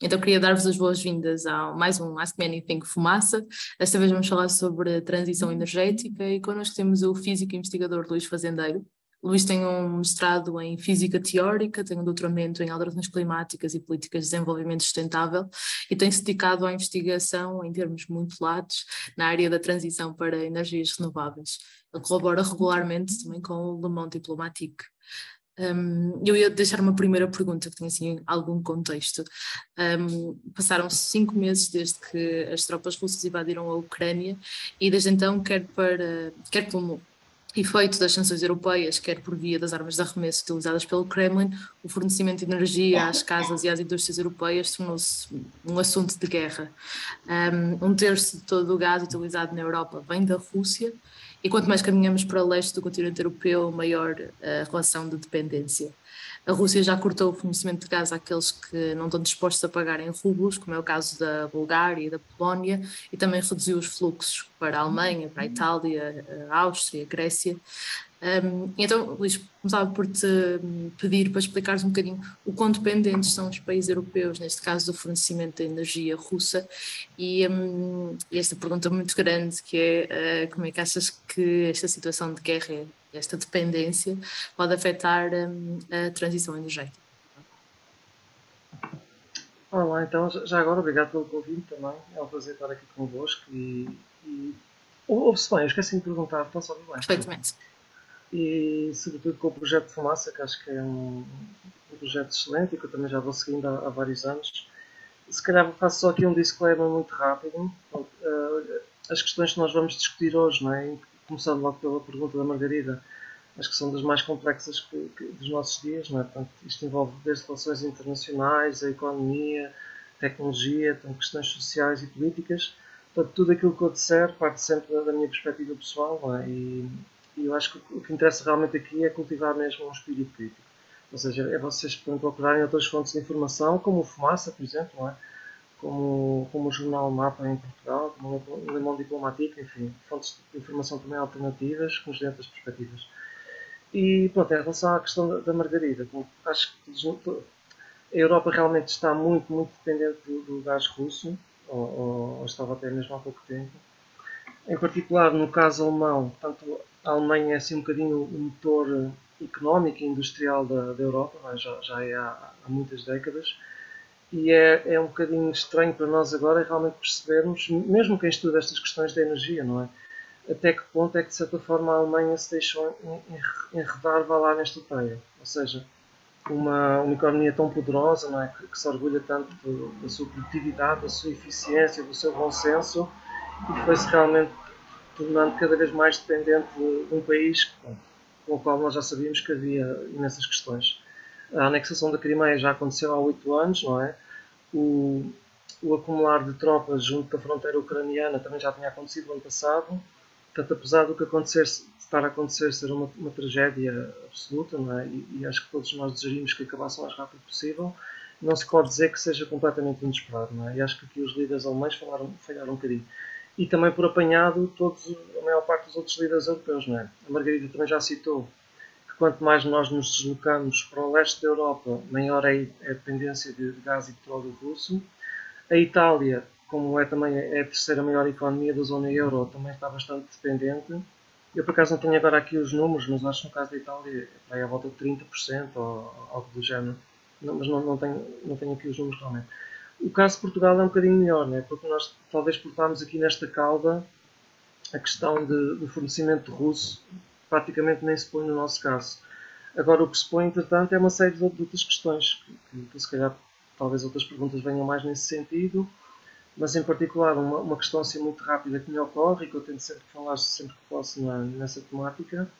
Então queria dar-vos as boas-vindas a mais um Ask Me Anything Fumaça. Desta vez vamos falar sobre transição energética e connosco temos o físico e investigador Luís Fazendeiro. Luís tem um mestrado em Física Teórica, tem um doutoramento em Alterações Climáticas e Políticas de Desenvolvimento Sustentável e tem-se dedicado à investigação em termos muito latos na área da transição para energias renováveis. Ele colabora regularmente também com o Le Monde Diplomatique. Um, eu ia deixar uma primeira pergunta que tem assim algum contexto. Um, passaram cinco meses desde que as tropas russas invadiram a Ucrânia e desde então, quer, para, quer pelo efeito das sanções europeias, quer por via das armas de arremesso utilizadas pelo Kremlin, o fornecimento de energia às casas e às indústrias europeias tornou-se um assunto de guerra. Um terço de todo o gás utilizado na Europa vem da Rússia e quanto mais caminhamos para o leste do continente europeu, maior a relação de dependência. A Rússia já cortou o fornecimento de gás àqueles que não estão dispostos a pagar em rublos, como é o caso da Bulgária e da Polónia, e também reduziu os fluxos para a Alemanha, para a Itália, a Áustria, a Grécia. Um, então, Luís, começava por te pedir para explicares um bocadinho o quão dependentes são os países europeus, neste caso do fornecimento de energia russa, e um, esta pergunta muito grande que é uh, como é que achas que esta situação de guerra, esta dependência, pode afetar um, a transição energética? Olá, então, já agora, obrigado pelo convite também, é um prazer estar aqui convosco e, e ouve-se bem, eu esqueci de perguntar, estão só bem? Perfeitamente e sobretudo com o projeto de Fumaça, que acho que é um, projeto excelente e que eu também já vou seguindo há, há, vários anos. Se calhar faço só aqui um disclaimer muito rápido. Eh, as questões que nós vamos discutir hoje, não é? começando logo pela pergunta da Margarida, acho que são das mais complexas que, que, dos nossos dias. Não é? Portanto, isto envolve desde relações internacionais, a economia, tecnologia, portanto, questões sociais e políticas. Portanto, tudo aquilo que eu disser parte sempre da minha perspectiva pessoal é? e, e eu acho que o que interessa realmente aqui é cultivar mesmo um espírito crítico. Ou seja, é vocês procurarem outras fontes de informação, como o Fumaça, por exemplo, não é? como, como o jornal Mapa em Portugal, como o Le Monde Diplomatique, enfim, fontes de informação também alternativas, com outras perspectivas. E pronto, em relação à questão da, da Margarida, acho que a Europa realmente está muito, muito dependente do, do gás russo, ou, ou, ou, estava até mesmo há pouco tempo. Em particular, no caso alemão, tanto a Alemanha é assim um bocadinho o motor económico e industrial da, da Europa, já, já é há, há, muitas décadas, e é, é um bocadinho estranho para nós agora realmente percebermos, mesmo quem estuda estas questões da energia, não é? Até que ponto é que, de certa forma, a Alemanha se deixou enredar, vá lá nesta teia. Ou seja, uma, uma economia tão poderosa, não é? Que, que se orgulha tanto da sua produtividade, da sua eficiência, do seu bom senso, e foi-se realmente tornando cada vez mais dependente de, um país com o qual nós já sabíamos que havia imensas questões. A anexação da Crimeia já aconteceu há oito anos, não é? O, o acumular de tropas junto da fronteira ucraniana também já tinha acontecido no ano passado. Portanto, apesar do que acontecer, estar a acontecer ser uma, uma tragédia absoluta, não é? E, e, acho que todos nós desejaríamos que acabasse o mais rápido possível, não se pode dizer que seja completamente inesperado, não é? E acho que aqui os líderes alemães falaram, falharam um bocadinho e também por apanhado todos, a maior parte dos outros líderes europeus. Não é? A Margarida também já citou que quanto mais nós nos deslocamos para o leste da Europa, maior é a dependência de gás e petróleo russo. A Itália, como é também é a terceira maior economia da zona euro, também está bastante dependente. Eu por acaso não tenho agora aqui os números, mas acho que no caso da Itália é à volta de 30% ou algo do género. Não, mas não, não, tenho, não tenho aqui os números realmente. O caso de Portugal é um bocadinho melhor, né? porque nós talvez portámos aqui nesta cauda a questão de, do fornecimento russo praticamente nem se põe no nosso caso. Agora, o que se põe, entretanto, é uma série de outras questões, que, que se calhar talvez outras perguntas venham mais nesse sentido, mas em particular uma, uma questão assim muito rápida que me ocorre e que eu tento sempre falar sempre que posso na, nessa temática,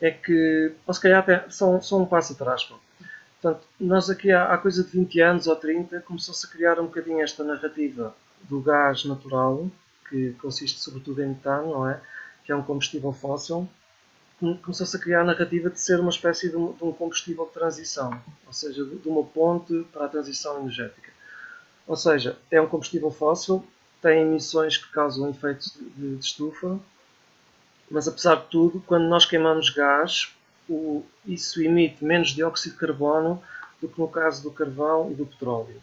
é que, ou se calhar até só, só um passo atrás, pô. Portanto, nós aqui há, há coisa de 20 anos ou 30 começou-se a criar um bocadinho esta narrativa do gás natural, que consiste sobretudo em metano, não é? Que é um combustível fóssil. Começou-se a criar a narrativa de ser uma espécie de um, de um combustível de transição, ou seja, de, de uma ponte para a transição energética. Ou seja, é um combustível fóssil, tem emissões que causam efeitos de, de estufa, mas apesar de tudo, quando nós queimamos gás, o, isso emite menos dióxido de carbono do que no caso do carvão e do petróleo.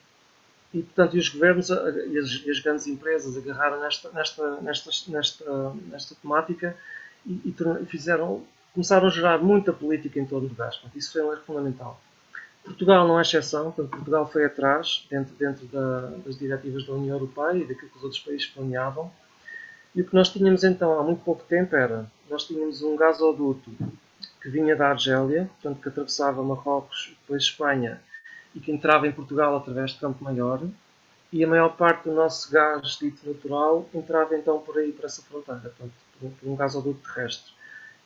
e, portanto, e os governos e as, as, grandes empresas agarraram nesta, nesta, nesta, nesta, nesta temática e, e, fizeram, começaram a gerar muita política em torno do gás. Isso foi um erro fundamental. Portugal não é exceção, portanto, Portugal foi atrás, dentro, dentro da, das diretivas da União Europeia e daquilo que os outros países planeavam. E o que nós tínhamos então há muito pouco tempo era, nós tínhamos um gasoduto que vinha da Argélia, portanto que atravessava Marrocos, depois Espanha, e que entrava em Portugal através de Campo Maior, e a maior parte do nosso gás dito natural entrava então por aí, para essa fronteira, portanto, por um gasoduto terrestre,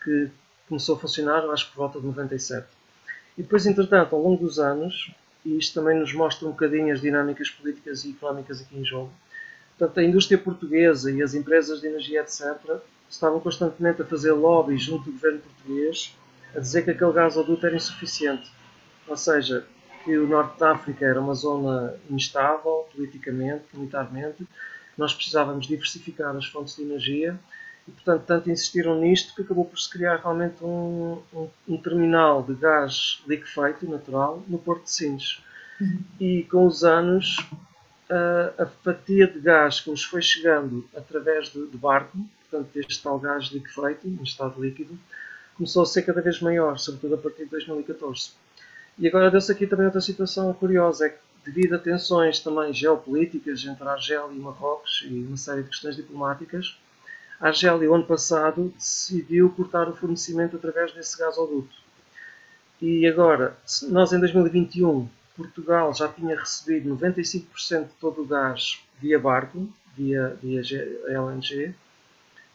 que começou a funcionar, acho que por volta de 97. E depois, entretanto, ao longo dos anos, e isto também nos mostra um bocadinho as dinâmicas políticas e económicas aqui em jogo, portanto, a indústria portuguesa e as empresas de energia, etc., estavam constantemente a fazer lobby junto do governo português a dizer que aquele gasoduto era insuficiente. Ou seja, que o norte da África era uma zona instável politicamente, militarmente, nós precisávamos diversificar as fontes de energia e, portanto, tanto insistiram nisto que acabou por se criar realmente um, um, um terminal de gás liquefeito, natural, no Porto de Sines. Uhum. E com os anos, a, a, fatia de gás que nos foi chegando através de, de barco, portanto, deste tal gás liquefeito, em estado líquido, começou a ser cada vez maior, sobretudo a partir de 2014. E agora deu-se aqui também outra situação curiosa, é que devido a tensões também geopolíticas entre a Argélia e Marrocos e uma série de questões diplomáticas, a Argélia, o ano passado, decidiu cortar o fornecimento através desse gasoduto. E agora, nós em 2021, Portugal já tinha recebido 95% de todo o gás via barco, via, via LNG,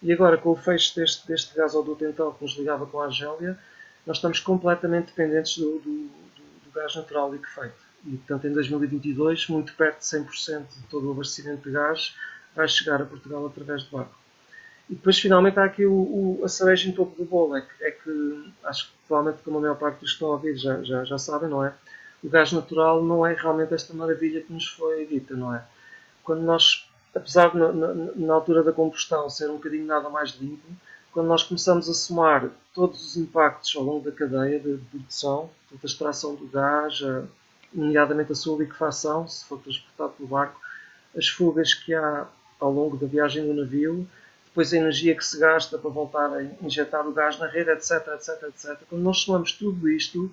e agora com o fecho deste, deste gasoduto então, que nos ligava com a Argélia, nós estamos completamente dependentes do, do, do, do gás natural liquefeito. E, portanto, em 2022, muito perto de 100% de todo o abastecimento de gás vai chegar a Portugal através de barco. E depois, finalmente, há aqui o, o, a cereja em topo do bolo. É que, é que, acho que provavelmente, como a maior parte dos que estão a ouvir já, já, já sabem, não é? O gás natural não é realmente esta maravilha que nos foi dita, não é? Quando nós, apesar de na, na, na altura da combustão ser um bocadinho nada mais limpo, quando nós começamos a somar todos os impactos ao longo da cadeia de produção, a extração do gás, a, nomeadamente a sua liquefação, se for transportado pelo barco, as fugas que há ao longo da viagem do navio, depois a energia que se gasta para voltar a injetar o gás na rede, etc, etc, etc. Quando nós somamos tudo isto,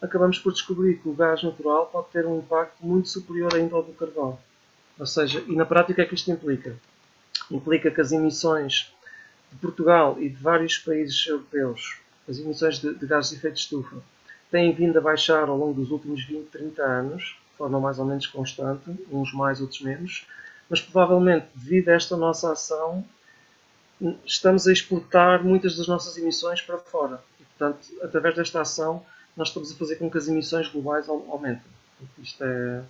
acabamos por descobrir que o gás natural pode ter um impacto muito superior ainda ao do carvão. Ou seja, e na prática o que é que isto implica? Implica que as emissões de Portugal e de vários países europeus, as emissões de, de gases de efeito de estufa, têm vindo a baixar ao longo dos últimos 20, 30 anos, de forma mais ou menos constante, uns mais, outros menos, mas provavelmente devido a esta nossa ação estamos a exportar muitas das nossas emissões para fora. E, portanto, através desta ação, nós estamos a fazer com que as emissões globais aumentem. Isto é...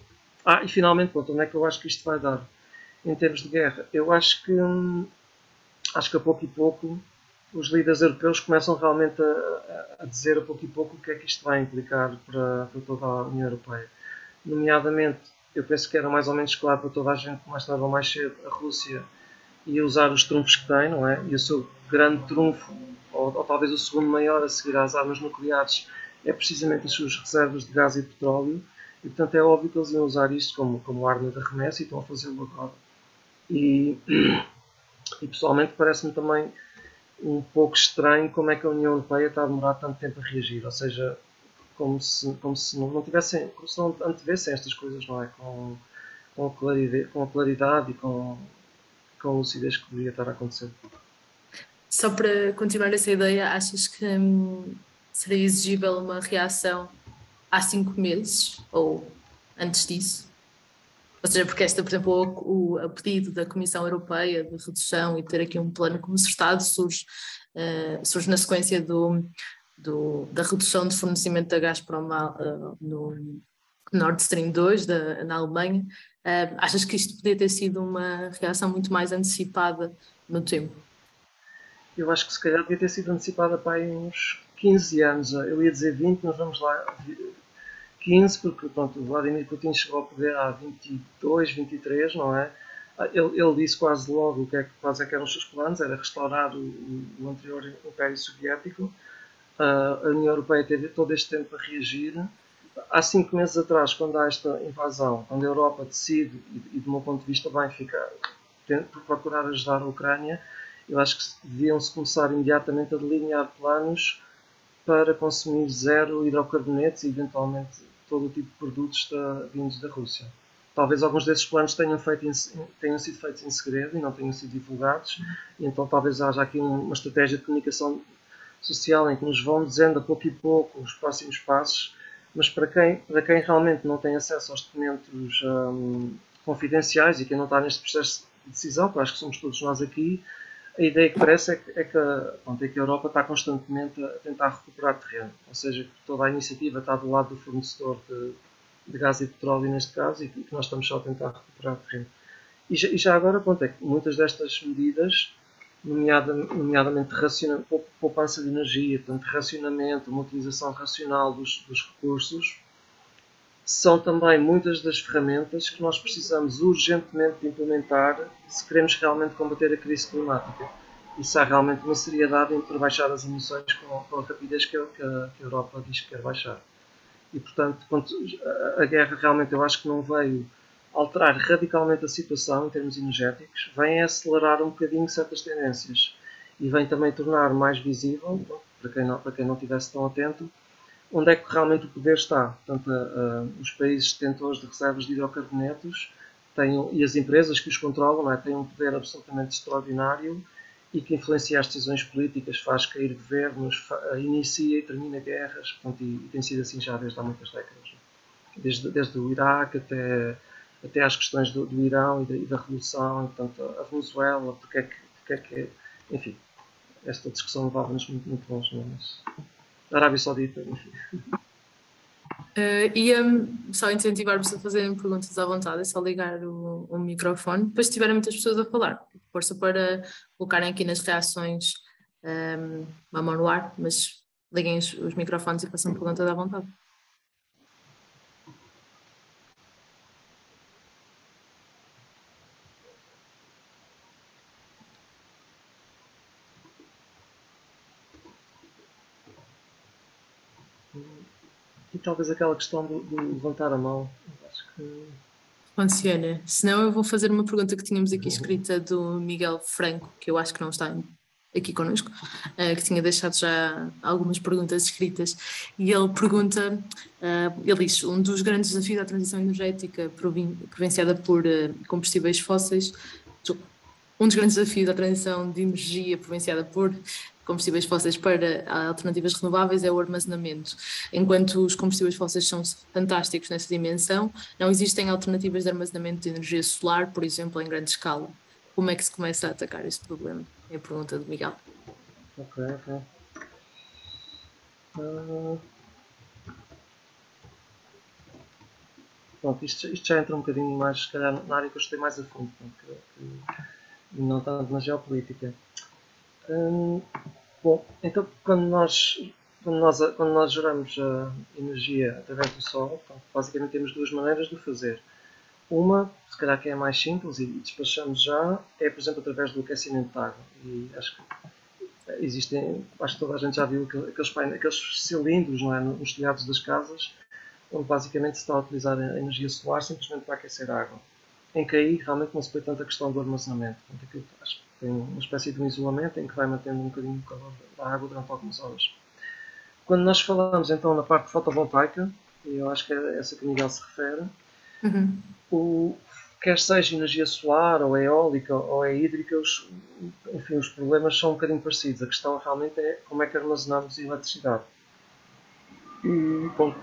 Ah, e finalmente, pronto, onde é que eu acho que isto vai dar? Em termos de guerra, eu acho que hum, acho que a pouco e pouco os líderes europeus começam realmente a, a, dizer a pouco e pouco o que é que isto vai implicar para, para toda a União Europeia. Nomeadamente, eu penso que era mais ou menos claro para toda a gente, mais tarde ou mais cedo, a Rússia e usar os trunfos que tem, não é? E o seu grande trunfo, ou, ou, talvez o segundo maior a seguir às armas nucleares, é precisamente as suas reservas de gás e petróleo. E portanto é óbvio que eles iam usar isto como, como arma de arremesso e estão a fazê-lo agora. E, e pessoalmente parece-me também um pouco estranho como é que a União Europeia está a demorar tanto tempo a reagir. Ou seja, como se, como se não, não tivessem, como se não antevessem estas coisas, não é? Com, com, claridade, com claridade e com, com a lucidez que poderia estar a acontecer. Só para continuar essa ideia, achas que hum, seria exigível uma reação há cinco meses ou antes disso? Ou seja, porque esta, por exemplo, o, o pedido da Comissão Europeia de redução e ter aqui um plano concertado surge, uh, surge na sequência do, do, da redução de fornecimento da Gazprom uh, no Nord Stream 2 da, na Alemanha Uh, achas que isto podia ter sido uma reação muito mais antecipada no tempo? Eu acho que se calhar devia ter sido antecipada para aí uns 15 anos. Eu ia dizer 20, mas vamos lá. 15, porque pronto, o Vladimir Putin chegou ao poder há 22, 23, não é? Ele, ele disse quase logo o que é, quais é que eram os seus planos, era restaurar o, o anterior Império Soviético. Uh, a União Europeia teve todo este tempo a reagir há cinco meses atrás, quando há esta invasão, quando a Europa decide, e, do meu ponto de vista bem, ficar, por procurar ajudar a Ucrânia, eu acho que deviam-se começar imediatamente a delinear planos para consumir zero hidrocarbonetos e eventualmente todo o tipo de produtos da, vindos da Rússia. Talvez alguns desses planos tenham, feito em, tenham sido feitos em segredo e não tenham sido divulgados, e então talvez haja aqui uma estratégia de comunicação social em que nos vão dizendo a pouco e pouco os próximos passos, mas para quem, para quem realmente não tem acesso aos documentos um, confidenciais e quem não está neste processo de decisão, que acho que somos todos nós aqui, a ideia que parece é que, é que, pronto, é que a Europa está constantemente a tentar recuperar terreno, ou seja, que toda a iniciativa está do lado do fornecedor de, de gás e petróleo neste caso e que nós estamos só a tentar recuperar terreno. E já, e já agora, pronto, é que muitas destas medidas, nomeada, nomeadamente poupança de energia, portanto, racionamento, uma utilização racional dos, dos recursos, são também muitas das ferramentas que nós precisamos urgentemente de implementar se queremos realmente combater a crise climática. Isso há realmente uma seriedade em baixar as emissões com, a rapidez que a, que a, Europa diz que quer baixar. E, portanto, a guerra realmente eu acho que não veio alterar radicalmente a situação em termos energéticos, vem acelerar um bocadinho certas tendências e vem também tornar mais visível, para quem não, para quem não estivesse tão atento, onde é que realmente o poder está. Portanto, os países detentores de reservas de hidrocarbonetos têm, e as empresas que os controlam é? têm um poder absolutamente extraordinário e que influencia as decisões políticas, faz cair governos, inicia e termina guerras, portanto, e, e, tem sido assim já desde há muitas décadas. Desde, desde o Iraque até, até às questões do, do Irão e da, e da, Revolução, portanto, a Venezuela, porque é que, porque é que enfim, esta discussão levava-nos muito, muito longe, é? mas Arábia Saudita. Uh, ia só incentivar-vos a fazerem perguntas à vontade, é só ligar o, o microfone. Depois, se tiverem muitas pessoas a falar, força para colocarem aqui nas reações um, ehm, a mão no ar, mas liguem os, os microfones e façam perguntas à vontade. Talvez aquela questão de, de levantar a mão. Acho que. Funciona. Senão eu vou fazer uma pergunta que tínhamos aqui escrita do Miguel Franco, que eu acho que não está aqui connosco, uh, que tinha deixado já algumas perguntas escritas, e ele pergunta, uh, ele diz, um dos grandes desafios da transição energética provinciada por uh, combustíveis fósseis, um dos grandes desafios da transição de energia provinciada por combustíveis fósseis para alternativas renováveis é o armazenamento. Enquanto os combustíveis fósseis são fantásticos nessa dimensão, não existem alternativas de armazenamento de energia solar, por exemplo, em grande escala. Como é que se começa a atacar este problema? É a pergunta do Miguel. Ok, ok. Uh... Pronto, isto, isto, já entra um bocadinho mais, se calhar, na área que eu estou mais a fundo, não tanto na geopolítica. Hum, bom, então quando nós, quando nós, quando nós geramos a energia através do Sol, então, basicamente temos duas maneiras de fazer. Uma, se calhar que é a mais simples e despachamos já, é por exemplo através do aquecimento de água. E acho que existem, acho que toda a gente já viu aqueles, aqueles cilindros não é, nos telhados das casas, onde basicamente se está a utilizar a energia solar simplesmente para aquecer a água. Em que aí realmente não se põe tanta questão do armazenamento. Portanto, aquilo, acho tem uma espécie de um isolamento em que vai mantendo um bocadinho o calor da água durante algumas horas. Quando nós falamos então na parte fotovoltaica, e eu acho que é essa que o Miguel se refere, uhum. o, quer seja energia solar, ou é eólica, ou é hídrica, os, enfim, os problemas são um bocadinho parecidos. A questão realmente é como é que armazenamos a eletricidade. E, bom,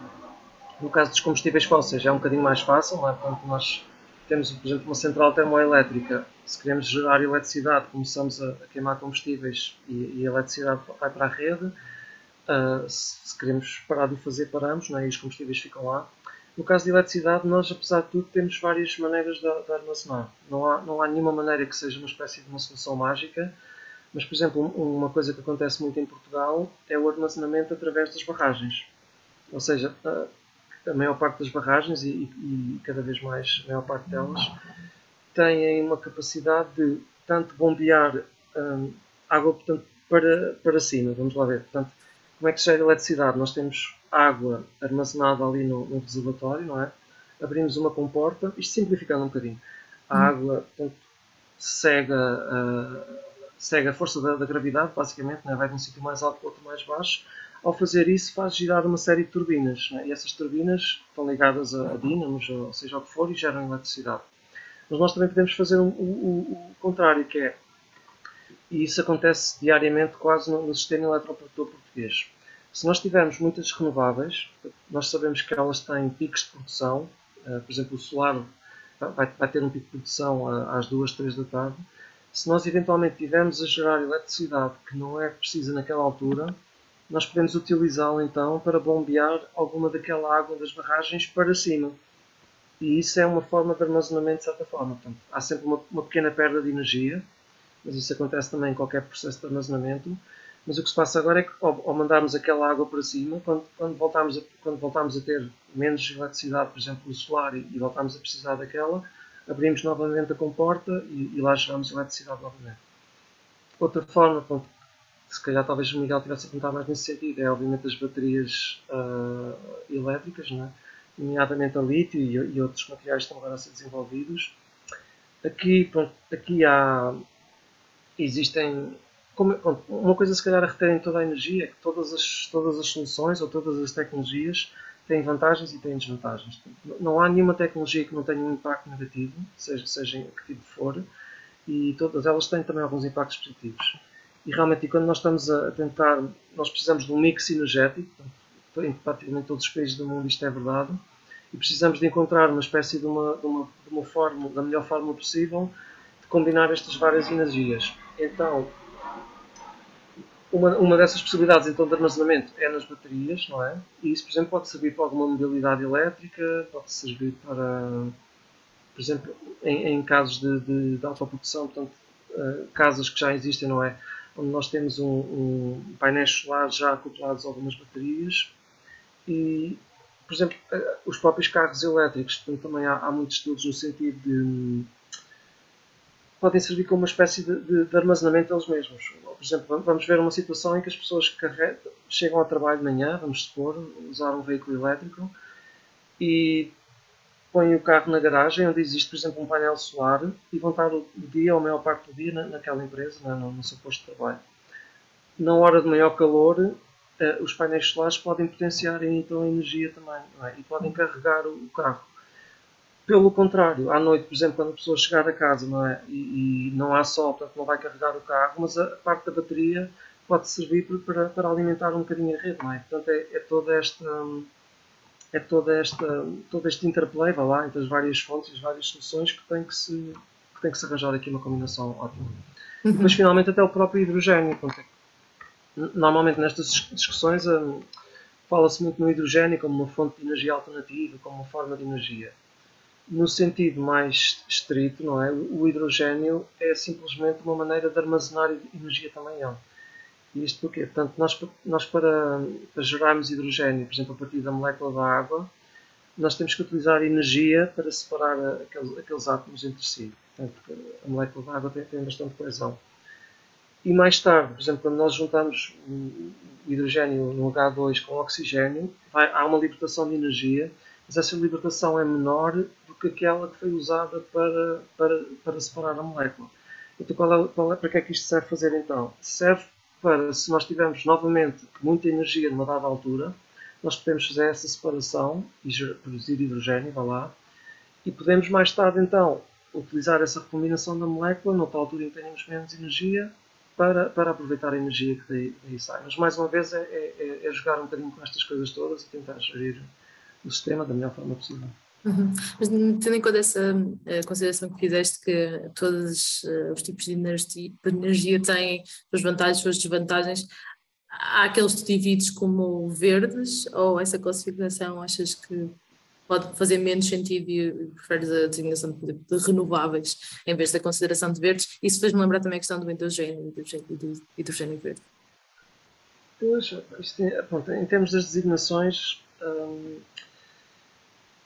no caso dos combustíveis fósseis é um bocadinho mais fácil, não é? Portanto, nós temos, por exemplo, uma central termoelétrica, se queremos gerar eletricidade, começamos a, queimar combustíveis e, e, a eletricidade vai para a rede. Uh, se, se, queremos parar de fazer, paramos, não é? e os combustíveis ficam lá. No caso de eletricidade, nós, apesar de tudo, temos várias maneiras de, de armazenar. Não há, não há nenhuma maneira que seja uma espécie de uma solução mágica, mas, por exemplo, uma coisa que acontece muito em Portugal é o armazenamento através das barragens. Ou seja, uh, a maior parte das barragens, e, e, cada vez mais a maior parte delas, têm uma capacidade de tanto bombear hum, água portanto, para, para cima, vamos lá ver. Portanto, como é que se gera eletricidade? Nós temos água armazenada ali no, no reservatório, não é? Abrimos uma comporta, isto simplificando um bocadinho. A hum. água portanto, cega, uh, cega a força da, da gravidade, basicamente, é? vai de um sítio mais alto para outro mais baixo. Ao fazer isso, faz girar uma série de turbinas. É? E essas turbinas estão ligadas a, a dínamos, ou seja o que for, e geram eletricidade. Mas nós também podemos fazer o, contrário, que é, e isso acontece diariamente quase no, no sistema eletroprodutor português. Se nós tivermos muitas renováveis, nós sabemos que elas têm picos de produção, uh, por exemplo, o solar vai, ter um pico de produção às 2, 3 da tarde. Se nós eventualmente tivermos a gerar eletricidade que não é precisa naquela altura, nós podemos utilizá-la então para bombear alguma daquela água das barragens para cima. E isso é uma forma de armazenamento de certa forma. Portanto, há sempre uma, uma, pequena perda de energia, mas isso acontece também em qualquer processo de armazenamento. Mas o que se passa agora é que, ao, ao mandarmos aquela água para cima, quando, quando, voltamos a, quando voltamos a ter menos eletricidade, por exemplo, do solar, e, e voltamos a precisar daquela, abrimos novamente a comporta e, e lá geramos eletricidade novamente. Outra forma, pronto, se calhar talvez o Miguel tivesse a perguntar mais nesse sentido, é obviamente as baterias uh, elétricas, não é? nomeadamente a lítio e, e, outros materiais que estão agora a ser desenvolvidos. Aqui, aqui há, existem, como, uma coisa se calhar a reter em toda a energia é que todas as, todas as soluções ou todas as tecnologias têm vantagens e têm desvantagens. Não há nenhuma tecnologia que não tenha um impacto negativo, seja, seja que tipo for, e todas elas têm também alguns impactos positivos. E realmente, quando nós estamos a tentar, nós precisamos de um mix energético, em praticamente todos os países do mundo isto é verdade, e precisamos de encontrar uma espécie de uma, de uma, de uma forma, da melhor forma possível, de combinar estas várias energias. Então, uma, uma dessas possibilidades então, de armazenamento é nas baterias, não é? E isso, por exemplo, pode servir para alguma mobilidade elétrica, pode servir para, por exemplo, em, em casos de, de, de autoprodução, portanto, uh, casas que já existem, não é? Onde nós temos um, um painéis solares já acoplados a algumas baterias e, por exemplo, uh, os próprios carros elétricos, portanto, também há, há muitos estudos no sentido de podem servir como uma espécie de, de, de, armazenamento eles mesmos. Por exemplo, vamos ver uma situação em que as pessoas chegam ao trabalho de manhã, vamos supor, usar um veículo elétrico e põem o carro na garagem onde existe, por exemplo, um painel solar e vão estar o dia ou a maior parte do dia na, naquela empresa, no, no seu posto de trabalho. Na hora de maior calor, eh, os painéis solares podem potenciar então a energia também é? e podem carregar o, o carro. Pelo contrário, à noite, por exemplo, quando a pessoa chegar a casa não é? e, e não há sol, portanto não vai carregar o carro, mas a parte da bateria pode servir para, para alimentar um bocadinho a rede. Não é? Portanto, é, é toda esta. É toda esta, todo este interplay vai lá, entre as várias fontes e as várias soluções que tem que se, que tem que se arranjar aqui uma combinação ótima. Uhum. Mas finalmente até o próprio hidrogênio. Portanto, normalmente nestas discussões um, fala-se muito no hidrogênio como uma fonte de energia alternativa, como uma forma de energia no sentido mais estrito, não é? O hidrogênio é simplesmente uma maneira de armazenar energia também é. E isto porquê? Portanto, nós, nós para, para gerarmos hidrogênio, por exemplo, a partir da molécula da água, nós temos que utilizar energia para separar aqueles, aqueles átomos entre si. Portanto, a molécula da água tem, tem bastante coesão. E mais tarde, por exemplo, quando nós juntamos o hidrogênio no H2 com o oxigênio, vai, há uma libertação de energia, mas essa libertação é menor que aquela que foi usada para, para, para separar a molécula. Então, qual é, qual é, para que é que isto serve fazer então? Serve para, se nós tivermos novamente muita energia numa dada altura, nós podemos fazer essa separação e produzir hidrogênio, vá lá, e podemos mais tarde então utilizar essa recombinação da molécula, noutra altura em que tenhamos menos energia, para, para aproveitar a energia que daí, daí sai. Mas mais uma vez é, é, é, jogar um bocadinho com estas coisas todas e tentar gerir o sistema da melhor forma possível. Uhum. Mas tendo em conta essa uh, consideração que fizeste que todos uh, os tipos de energia, têm suas vantagens, suas desvantagens, há aqueles que divides como verdes ou essa classificação achas que pode fazer menos sentido e preferes a designação de, de renováveis em vez da consideração de verdes? Isso fez-me lembrar também a questão do hidrogênio e do hidrogênio verde. Pois, isto é, pronto, em termos das designações, hum,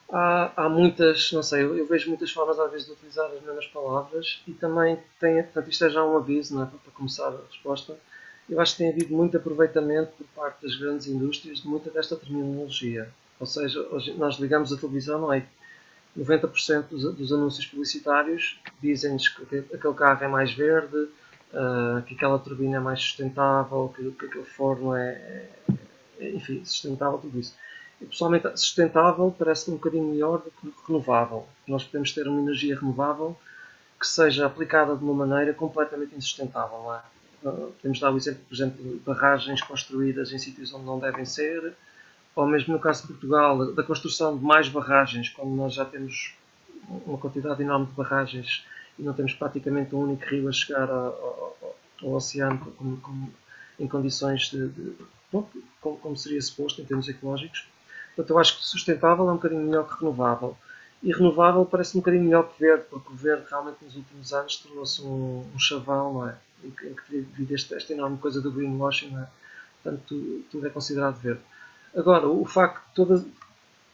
há, há muitas, não sei, eu, eu, vejo muitas formas às vezes de utilizar as mesmas palavras e também tem, portanto isto é já um aviso, não é, para, começar a resposta, eu acho que tem havido muito aproveitamento por parte das grandes indústrias de muita desta terminologia. Ou seja, hoje nós ligamos a televisão, não é? 90% dos, dos anúncios publicitários dizem-nos que aquele carro é mais verde, uh, que aquela turbina é mais sustentável, que, que aquele forno é, é, enfim, sustentável, tudo isso. E, pessoalmente, sustentável parece-me um bocadinho melhor do que renovável. Nós podemos ter uma energia renovável que seja aplicada de uma maneira completamente insustentável. Não é? Uh, podemos dar o exemplo, por exemplo, de barragens construídas em sítios onde não devem ser, ou mesmo no caso de Portugal, da construção de mais barragens, quando nós já temos uma quantidade enorme de barragens e não temos praticamente um único rio a chegar ao, ao, oceano como, como, em condições de, de como, como, seria suposto em termos ecológicos. Portanto, eu acho que sustentável é um bocadinho melhor que renovável. E renovável parece um bocadinho melhor que verde, porque o verde realmente nos últimos anos tornou-se um, um chavão, não é? Em que, em que devido a esta, enorme coisa do greenwashing, não é? Portanto, tudo, tudo é considerado verde. Agora, o facto de todas,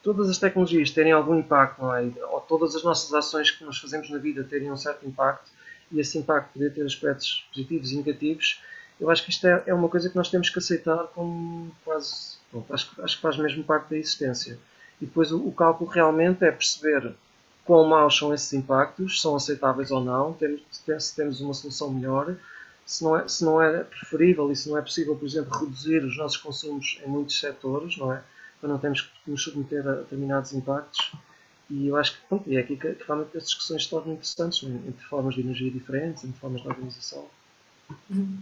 todas as tecnologias terem algum impacto, não é? ou todas as nossas ações que nós fazemos na vida terem um certo impacto, e esse impacto poder ter aspectos positivos e negativos, eu acho que isto é, é uma coisa que nós temos que aceitar como quase. Bom, acho, acho, que faz mesmo parte da existência. E depois o, o, cálculo realmente é perceber quão maus são esses impactos, são aceitáveis ou não, temos, se temos uma solução melhor se não, é, se não é preferível e se não é possível, por exemplo, reduzir os nossos consumos em muitos setores, não é? Para não termos que nos submeter a determinados impactos. E eu acho que, pronto, é aqui que, que realmente as discussões se tornam interessantes, é? entre formas de energia diferentes, entre formas de organização. Uhum.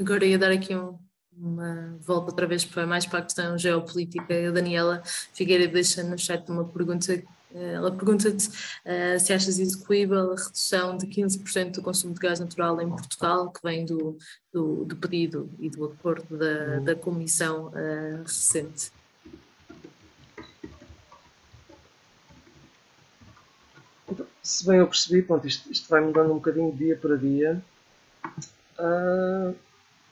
Agora ia dar aqui um, uma volta outra vez para mais para a questão geopolítica. A Daniela Figueira deixa no chat uma pergunta ela pergunta-te uh, se achas execuível a redução de 15% do consumo de gás natural em Portugal, que vem do, do, do pedido e do acordo da, da Comissão uh, recente. Se bem eu percebi, pronto, isto, isto, vai mudando um bocadinho dia para dia. Uh,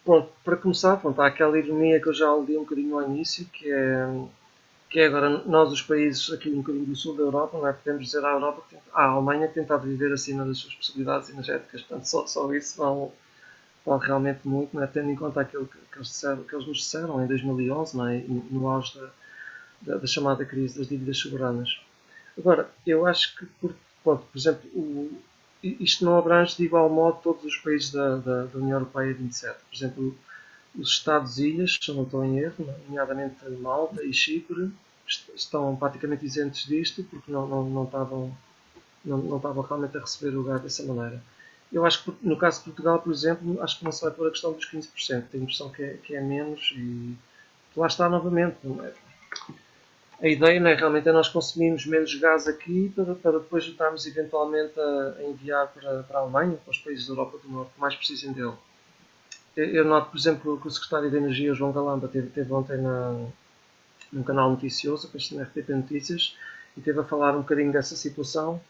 pronto, para começar, pronto, há aquela ironia que eu já aludei um bocadinho ao início, que é que é agora nós, os países aqui um bocadinho do sul da Europa, não é? podemos dizer à Europa, à Alemanha, que tentado viver acima das suas possibilidades energéticas, portanto, só, só isso vale, vale realmente muito, não é? tendo em conta aquilo que, que, eles, disseram, que eles nos disseram em 2011, não é? no auge da, da, da, chamada crise das dívidas soberanas. Agora, eu acho que, por, pronto, por exemplo, o, isto não abrange de igual modo todos os países da, da, da União Europeia 27. Por exemplo, os Estados-ilhas, se não estou em erro, nomeadamente Malta e Chipre, estão praticamente isentos disto porque não, não, não, estavam, não, não estavam realmente a receber o gás dessa maneira. Eu acho que no caso de Portugal, por exemplo, acho que não se vai pôr a questão dos 15%. Tenho a impressão que é, que é menos e lá está novamente. É? A ideia não é realmente é nós consumirmos menos gás aqui para, para depois estarmos eventualmente a, a enviar para, para a Alemanha, para os países da Europa do Norte que mais precisem dele. Eu noto, por exemplo, que o secretário de Energia, João Galamba, teve, teve ontem na, num canal noticioso, apareceu na RTP Notícias, e teve a falar um bocadinho dessa situação.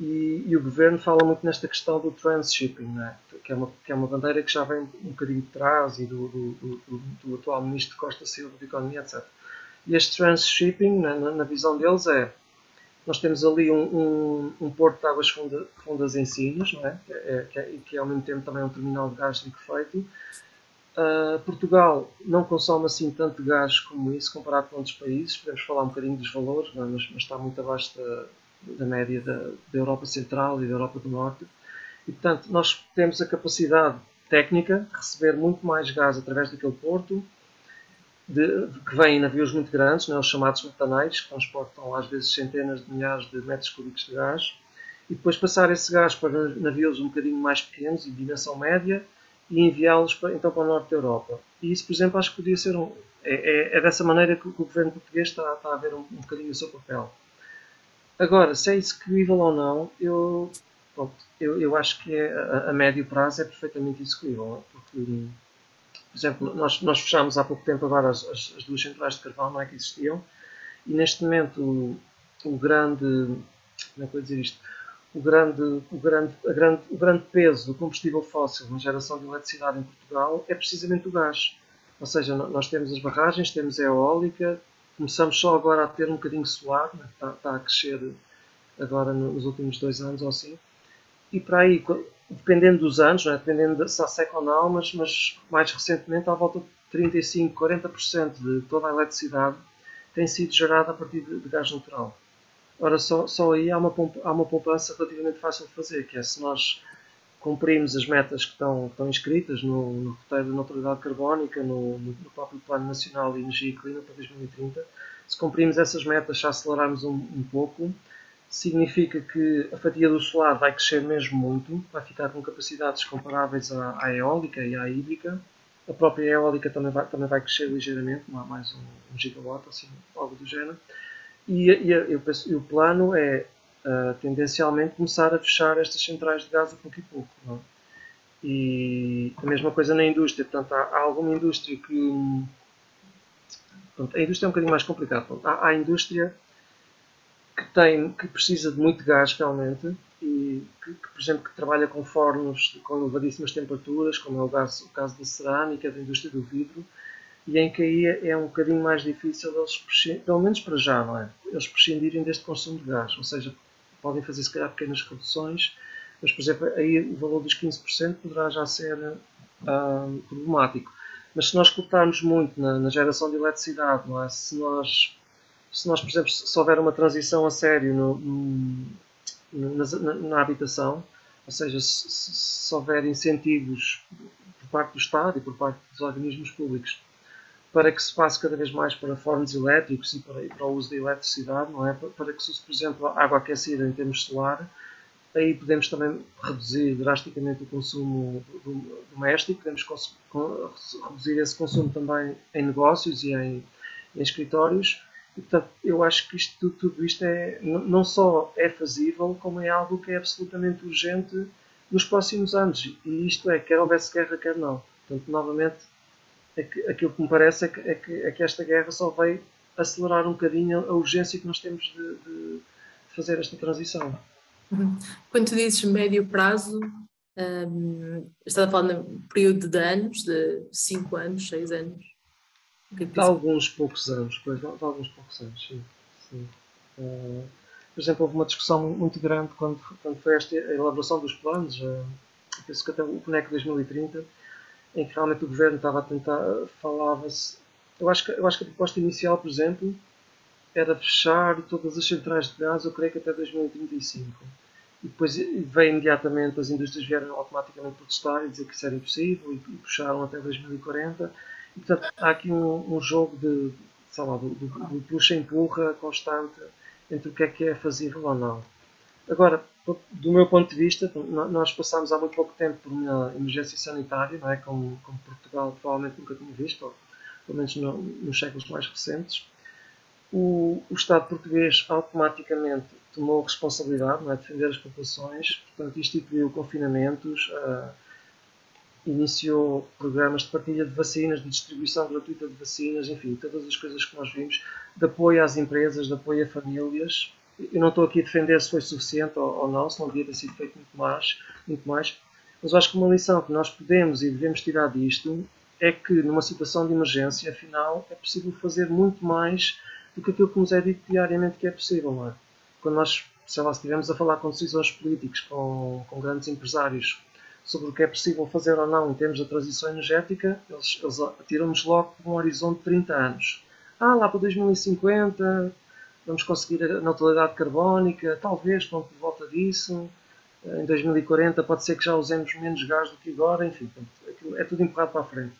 E, e o governo fala muito nesta questão do transshipping, né? que, é uma, que é uma bandeira que já vem um bocadinho de trás e do, do, do, do atual ministro Costa Silva de Economia, etc. E este transshipping, na, na visão deles, é nós temos ali um, um, um porto de águas funda, fundas em Sines, não é? Que, é, que, é, que é ao mesmo tempo também um terminal de gás. Uh, Portugal não consome assim tanto gás como isso comparado com outros países. Podemos falar um bocadinho dos valores, é? mas, mas, está muito abaixo da, da média da, da, Europa Central e da Europa do Norte. E portanto, nós temos a capacidade técnica de receber muito mais gás através daquele porto de, que vêm em navios muito grandes, né, os chamados metaneiros, que transportam às vezes centenas de milhares de metros cúbicos de gás, e depois passar esse gás para navios um bocadinho mais pequenos e de dimensão média e enviá-los então para o norte da Europa. E isso, por exemplo, acho que podia ser um. É, é, é dessa maneira que o governo português está, está a ver um, um bocadinho o seu papel. Agora, se é execuível ou não, eu, pronto, eu, eu acho que é, a, a médio prazo é perfeitamente execuível, porque por exemplo, nós, nós fechámos há pouco tempo agora as, as, as, duas centrais de carvão não é, que existiam e neste momento o, o grande, como é que eu dizer isto, o grande, o, grande, a grande, o grande peso do combustível fóssil na geração de eletricidade em Portugal é precisamente o gás. Ou seja, nós temos as barragens, temos a eólica, começamos só agora a ter um bocadinho solar, né? está, está, a crescer agora nos últimos dois anos ou assim, e para aí, dependendo dos anos, é? dependendo se há seca ou não, mas, mas mais recentemente à volta de 35, 40% de toda a eletricidade tem sido gerada a partir de, de gás natural. Ora, só, só aí há uma, há uma poupança relativamente fácil de fazer, que é se nós cumprimos as metas que estão, estão inscritas no, no roteiro da neutralidade carbónica, no, no, próprio Plano Nacional de Energia e Clima para 2030, se cumprimos essas metas, se acelerarmos um, um pouco, significa que a fatia do solar vai crescer mesmo muito, vai ficar com capacidades comparáveis à, à eólica e à hídrica. A própria eólica também vai, também vai crescer ligeiramente, mais um, um gigawatt, assim, algo do género. E, e, e o plano é uh, tendencialmente começar a fechar estas centrais de gás a pouco e pouco. É? E a mesma coisa na indústria. Portanto, há, há alguma indústria que. Pronto, a indústria é um bocadinho mais complicada. Há, há indústria que, tem, que precisa de muito gás realmente e que, que, por exemplo, que trabalha com fornos com elevadíssimas temperaturas, como é o, gás, o caso da cerâmica, da indústria do vidro, e em que aí é, é um bocadinho mais difícil eles, pelo menos para já, não é? Eles prescindirem deste consumo de gás, ou seja, podem fazer se calhar pequenas reduções, mas por exemplo, aí o valor dos 15% poderá já ser uh, problemático. Mas se nós cortarmos muito na, na geração de eletricidade, é? se, nós, se nós, por exemplo, se houver uma transição a sério no, no, na, na, habitação, ou seja, se, se, houver incentivos por parte do Estado e por parte dos organismos públicos para que se passe cada vez mais para fornos elétricos e para, para o uso da eletricidade, não é? Para que se use, por exemplo, água aquecida em termos solar, aí podemos também reduzir drasticamente o consumo doméstico, podemos reduzir esse consumo também em negócios e em, em escritórios. Portanto, eu acho que isto, tudo isto é, não só é fazível, como é algo que é absolutamente urgente nos próximos anos. E isto é, quer houvesse guerra, quer não. Portanto, novamente, é que, aquilo que me parece é que, é que, é que esta guerra só vai acelerar um bocadinho a urgência que nós temos de, de fazer esta transição. Quando tu dizes médio prazo, um, estás a falar de período de anos, de 5 anos, 6 anos? É de alguns poucos anos, pois, de, alguns poucos anos, sim. sim. Uh, por exemplo, houve uma discussão muito grande quando, quando foi esta a elaboração dos planos, uh, penso que até o PNEC 2030, em que realmente o governo estava a tentar, falava-se. Eu acho, que, eu acho que a proposta inicial, por exemplo, era fechar todas as centrais de gás, eu creio que até 2035. E depois veio imediatamente, as indústrias vieram automaticamente protestar e dizer que isso era impossível e puxaram até 2040. E, portanto, há aqui um, um jogo de, sei lá, de, de puxa-empurra constante entre o que é que é fazível ou não. Agora, do meu ponto de vista, nós passámos há muito pouco tempo por uma emergência sanitária, não é? como, como Portugal provavelmente nunca tinha visto, ou pelo menos no, nos séculos mais recentes. O, o, Estado português automaticamente tomou responsabilidade não é? de defender as populações, portanto, instituiu confinamentos, uh, iniciou programas de partilha de vacinas, de distribuição gratuita de vacinas, enfim, todas as coisas que nós vimos, de apoio às empresas, de apoio a famílias eu não estou aqui a defender se foi suficiente ou, não, se não devia ter sido feito muito mais, muito mais, mas acho que uma lição que nós podemos e devemos tirar disto é que numa situação de emergência, afinal, é possível fazer muito mais do que aquilo que nos é dito diariamente que é possível. Não é? Quando nós, sei lá, estivermos a falar com decisores políticos, com, com grandes empresários, sobre o que é possível fazer ou não em termos da transição energética, eles, eles atiram-nos logo para um horizonte de 30 anos. Ah, lá para 2050 vamos conseguir a neutralidade carbónica, talvez por volta disso. Em 2040 pode ser que já usemos menos gás do que agora, enfim, é tudo empurrado para a frente.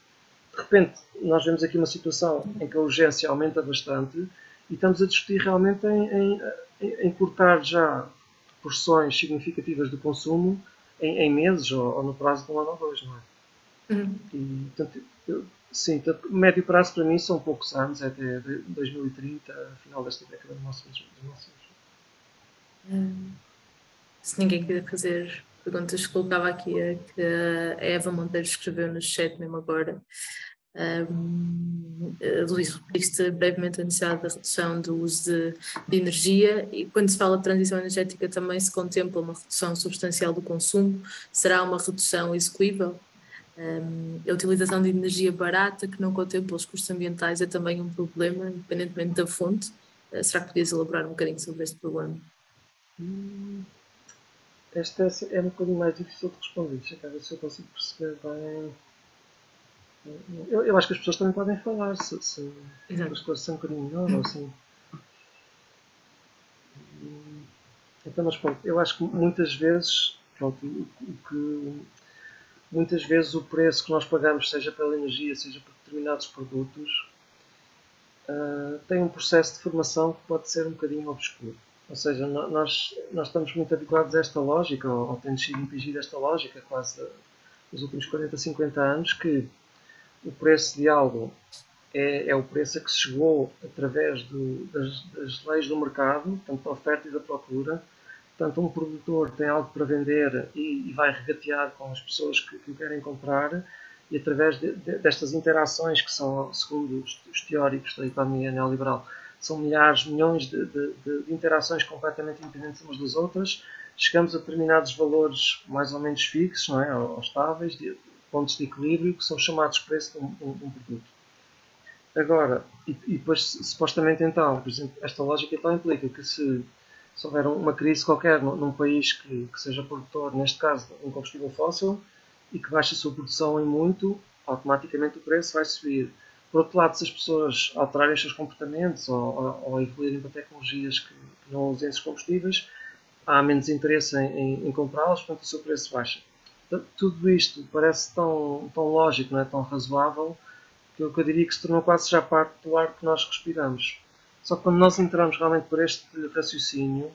De repente, nós vemos aqui uma situação em que a urgência aumenta bastante e estamos a discutir realmente em, em, em cortar já porções significativas do consumo em, em meses ou, ou, no prazo de um ano ou dois, não é? Uhum. E, portanto, eu, Sim, médio prazo para mim são poucos anos, é até 2030, final desta década do nosso, do nosso hum, Se ninguém quiser fazer perguntas, colocava aqui a que a Eva Monteiro escreveu no chat mesmo agora. Luís, referiste brevemente a necessidade da redução do uso de, de, energia e quando se fala de transição energética também se contempla uma redução substancial do consumo. Será uma redução execuível? A utilização de energia barata que não contempla os custos ambientais é também um problema, independentemente da fonte. Uh, será que podias elaborar um bocadinho sobre este problema? Hum, Esta é, é um bocadinho mais difícil de responder. Ver se eu consigo perceber bem. Eu, eu acho que as pessoas também podem falar, se, se esclarecer um bocadinho melhor ou assim. Então, mas pronto, eu acho que muitas vezes, pronto, que muitas vezes o preço que nós pagamos, seja pela energia, seja por determinados produtos, uh, tem um processo de formação que pode ser um bocadinho obscuro. Ou seja, nós, nós estamos muito habituados a esta lógica, ou, ou temos sido impingido esta lógica quase nos últimos 40, 50 anos, que o preço de algo é, é o preço a que se chegou através do, das, das, leis do mercado, tanto da oferta e da procura. Portanto, um produtor tem algo para vender e, e vai regatear com as pessoas que, que o querem comprar, e através de, de, destas interações, que são, segundo os, os teóricos da economia neoliberal, são milhares, milhões de, de, interações completamente independentes umas das outras, chegamos a determinados valores mais ou menos fixos, não é? ou, ou estáveis, de, pontos de equilíbrio, que são chamados preço de um, um, um produto. Agora, e, e, depois, supostamente então, por exemplo, esta lógica então implica que se, se houver uma crise qualquer num, num país que, que, seja produtor, neste caso, um combustível fóssil, e que baixe a sua produção em muito, automaticamente o preço vai subir. Por outro lado, se as pessoas alterarem os seus comportamentos ou, ou, ou evoluírem para tecnologias que, que, não usem esses combustíveis, há menos interesse em, em, em comprá-los, portanto o seu preço baixa. Tudo isto parece tão, tão lógico, não é? tão razoável, que eu, diria que se tornou quase já parte do ar que nós respiramos. Só que quando nós entramos realmente por este raciocínio,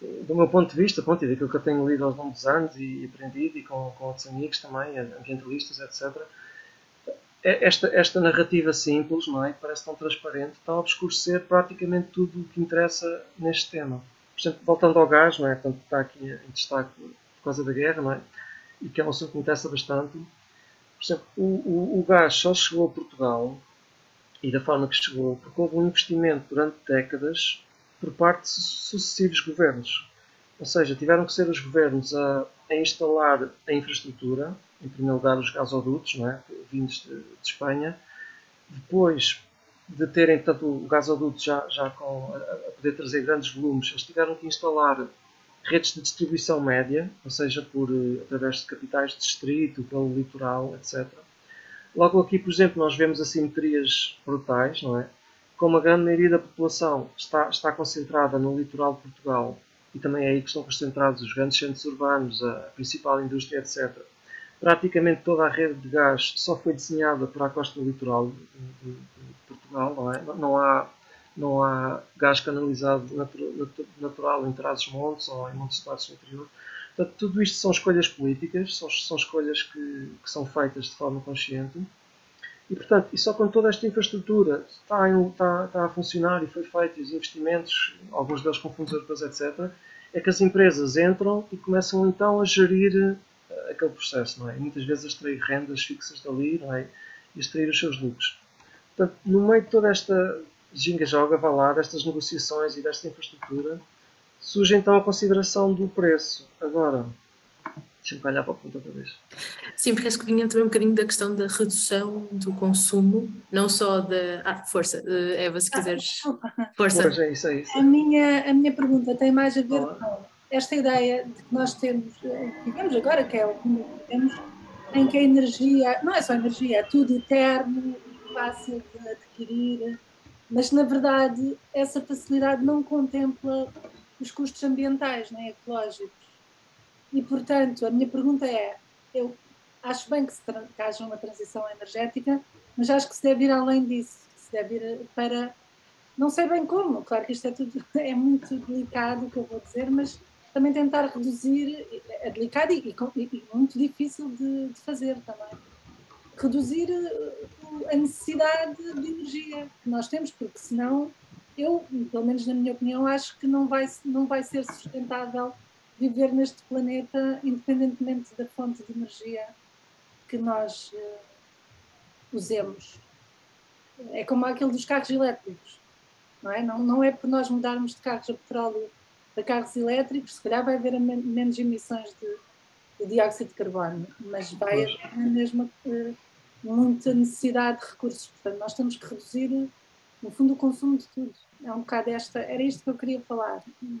do meu ponto de vista, pronto, e daquilo que eu tenho lido aos longos anos e aprendido, e com, com outros amigos também, ambientalistas, etc., é esta, esta narrativa simples, não é? que parece tão transparente, está a obscurecer praticamente tudo o que interessa neste tema. Por exemplo, voltando ao gás, não é? Portanto, está aqui em destaque por causa da guerra, não é? E que é um assunto que me interessa bastante. Por exemplo, o, o, o gás só chegou a Portugal, e da forma que chegou, porque houve um investimento durante décadas por parte de sucessivos governos. Ou seja, tiveram que ser os governos a, a instalar a infraestrutura, em primeiro lugar os gasodutos, não é? vindos de, de Espanha, depois de terem tanto o gasoduto já, já com, a, a poder trazer grandes volumes, eles tiveram que instalar redes de distribuição média, ou seja, por, eh, através de capitais de distrito, pelo litoral, etc. Logo aqui, por exemplo, nós vemos assimetrias brutais, não é? Como a grande maioria da população está, está concentrada no litoral de Portugal e também é aí que estão concentrados os grandes centros urbanos, a principal indústria, etc. Praticamente toda a rede de gás só foi desenhada para a costa litoral de, Portugal, não é? Não há, não há gás canalizado natural em Trás-os-Montes ou em Montes Passos no interior. Portanto, tudo isto são escolhas políticas, são, são escolhas que, que são feitas de forma consciente e, portanto, e só quando toda esta infraestrutura está, em, está, está a funcionar e foi feito, e os investimentos, alguns deles com fundos europeus, etc., é que as empresas entram e começam então a gerir uh, aquele processo, não é? E muitas vezes a extrair rendas fixas dali, não é? E extrair os seus lucros. Portanto, no meio de toda esta ginga-joga, vá lá, destas negociações e desta infraestrutura, surge então a consideração do preço. Agora, Deixa-me olhar para o ponto outra vez. Sim, porque acho que vinha também um bocadinho da questão da redução do consumo, não só da. Ah, força, Eva, se quiseres. Ah, força. Pois é isso, é isso. A minha, a minha pergunta tem mais a ver Olá. com esta ideia de que nós temos, digamos agora, que é o que temos, em que a energia, não é só energia, é tudo eterno, fácil de adquirir, mas na verdade essa facilidade não contempla os custos ambientais, nem ecológicos. E, portanto, a minha pergunta é: eu acho bem que, se que haja uma transição energética, mas acho que se deve ir além disso, se deve ir para. Não sei bem como, claro que isto é tudo é muito delicado o que eu vou dizer, mas também tentar reduzir, é delicado e, e, e muito difícil de, de, fazer também, reduzir uh, a necessidade de energia que nós temos, porque senão eu, pelo menos na minha opinião, acho que não vai, não vai ser sustentável viver neste planeta independentemente da fonte de energia que nós uh, usemos. É como aquele dos carros elétricos, não é? Não, não é por nós mudarmos de carros a petróleo para carros elétricos, se calhar vai haver men menos emissões de, de, dióxido de carbono, mas vai haver mesma uh, muita necessidade de recursos. Portanto, nós temos que reduzir, no fundo, o consumo de tudo. É um bocado esta, era isto que eu queria falar. Um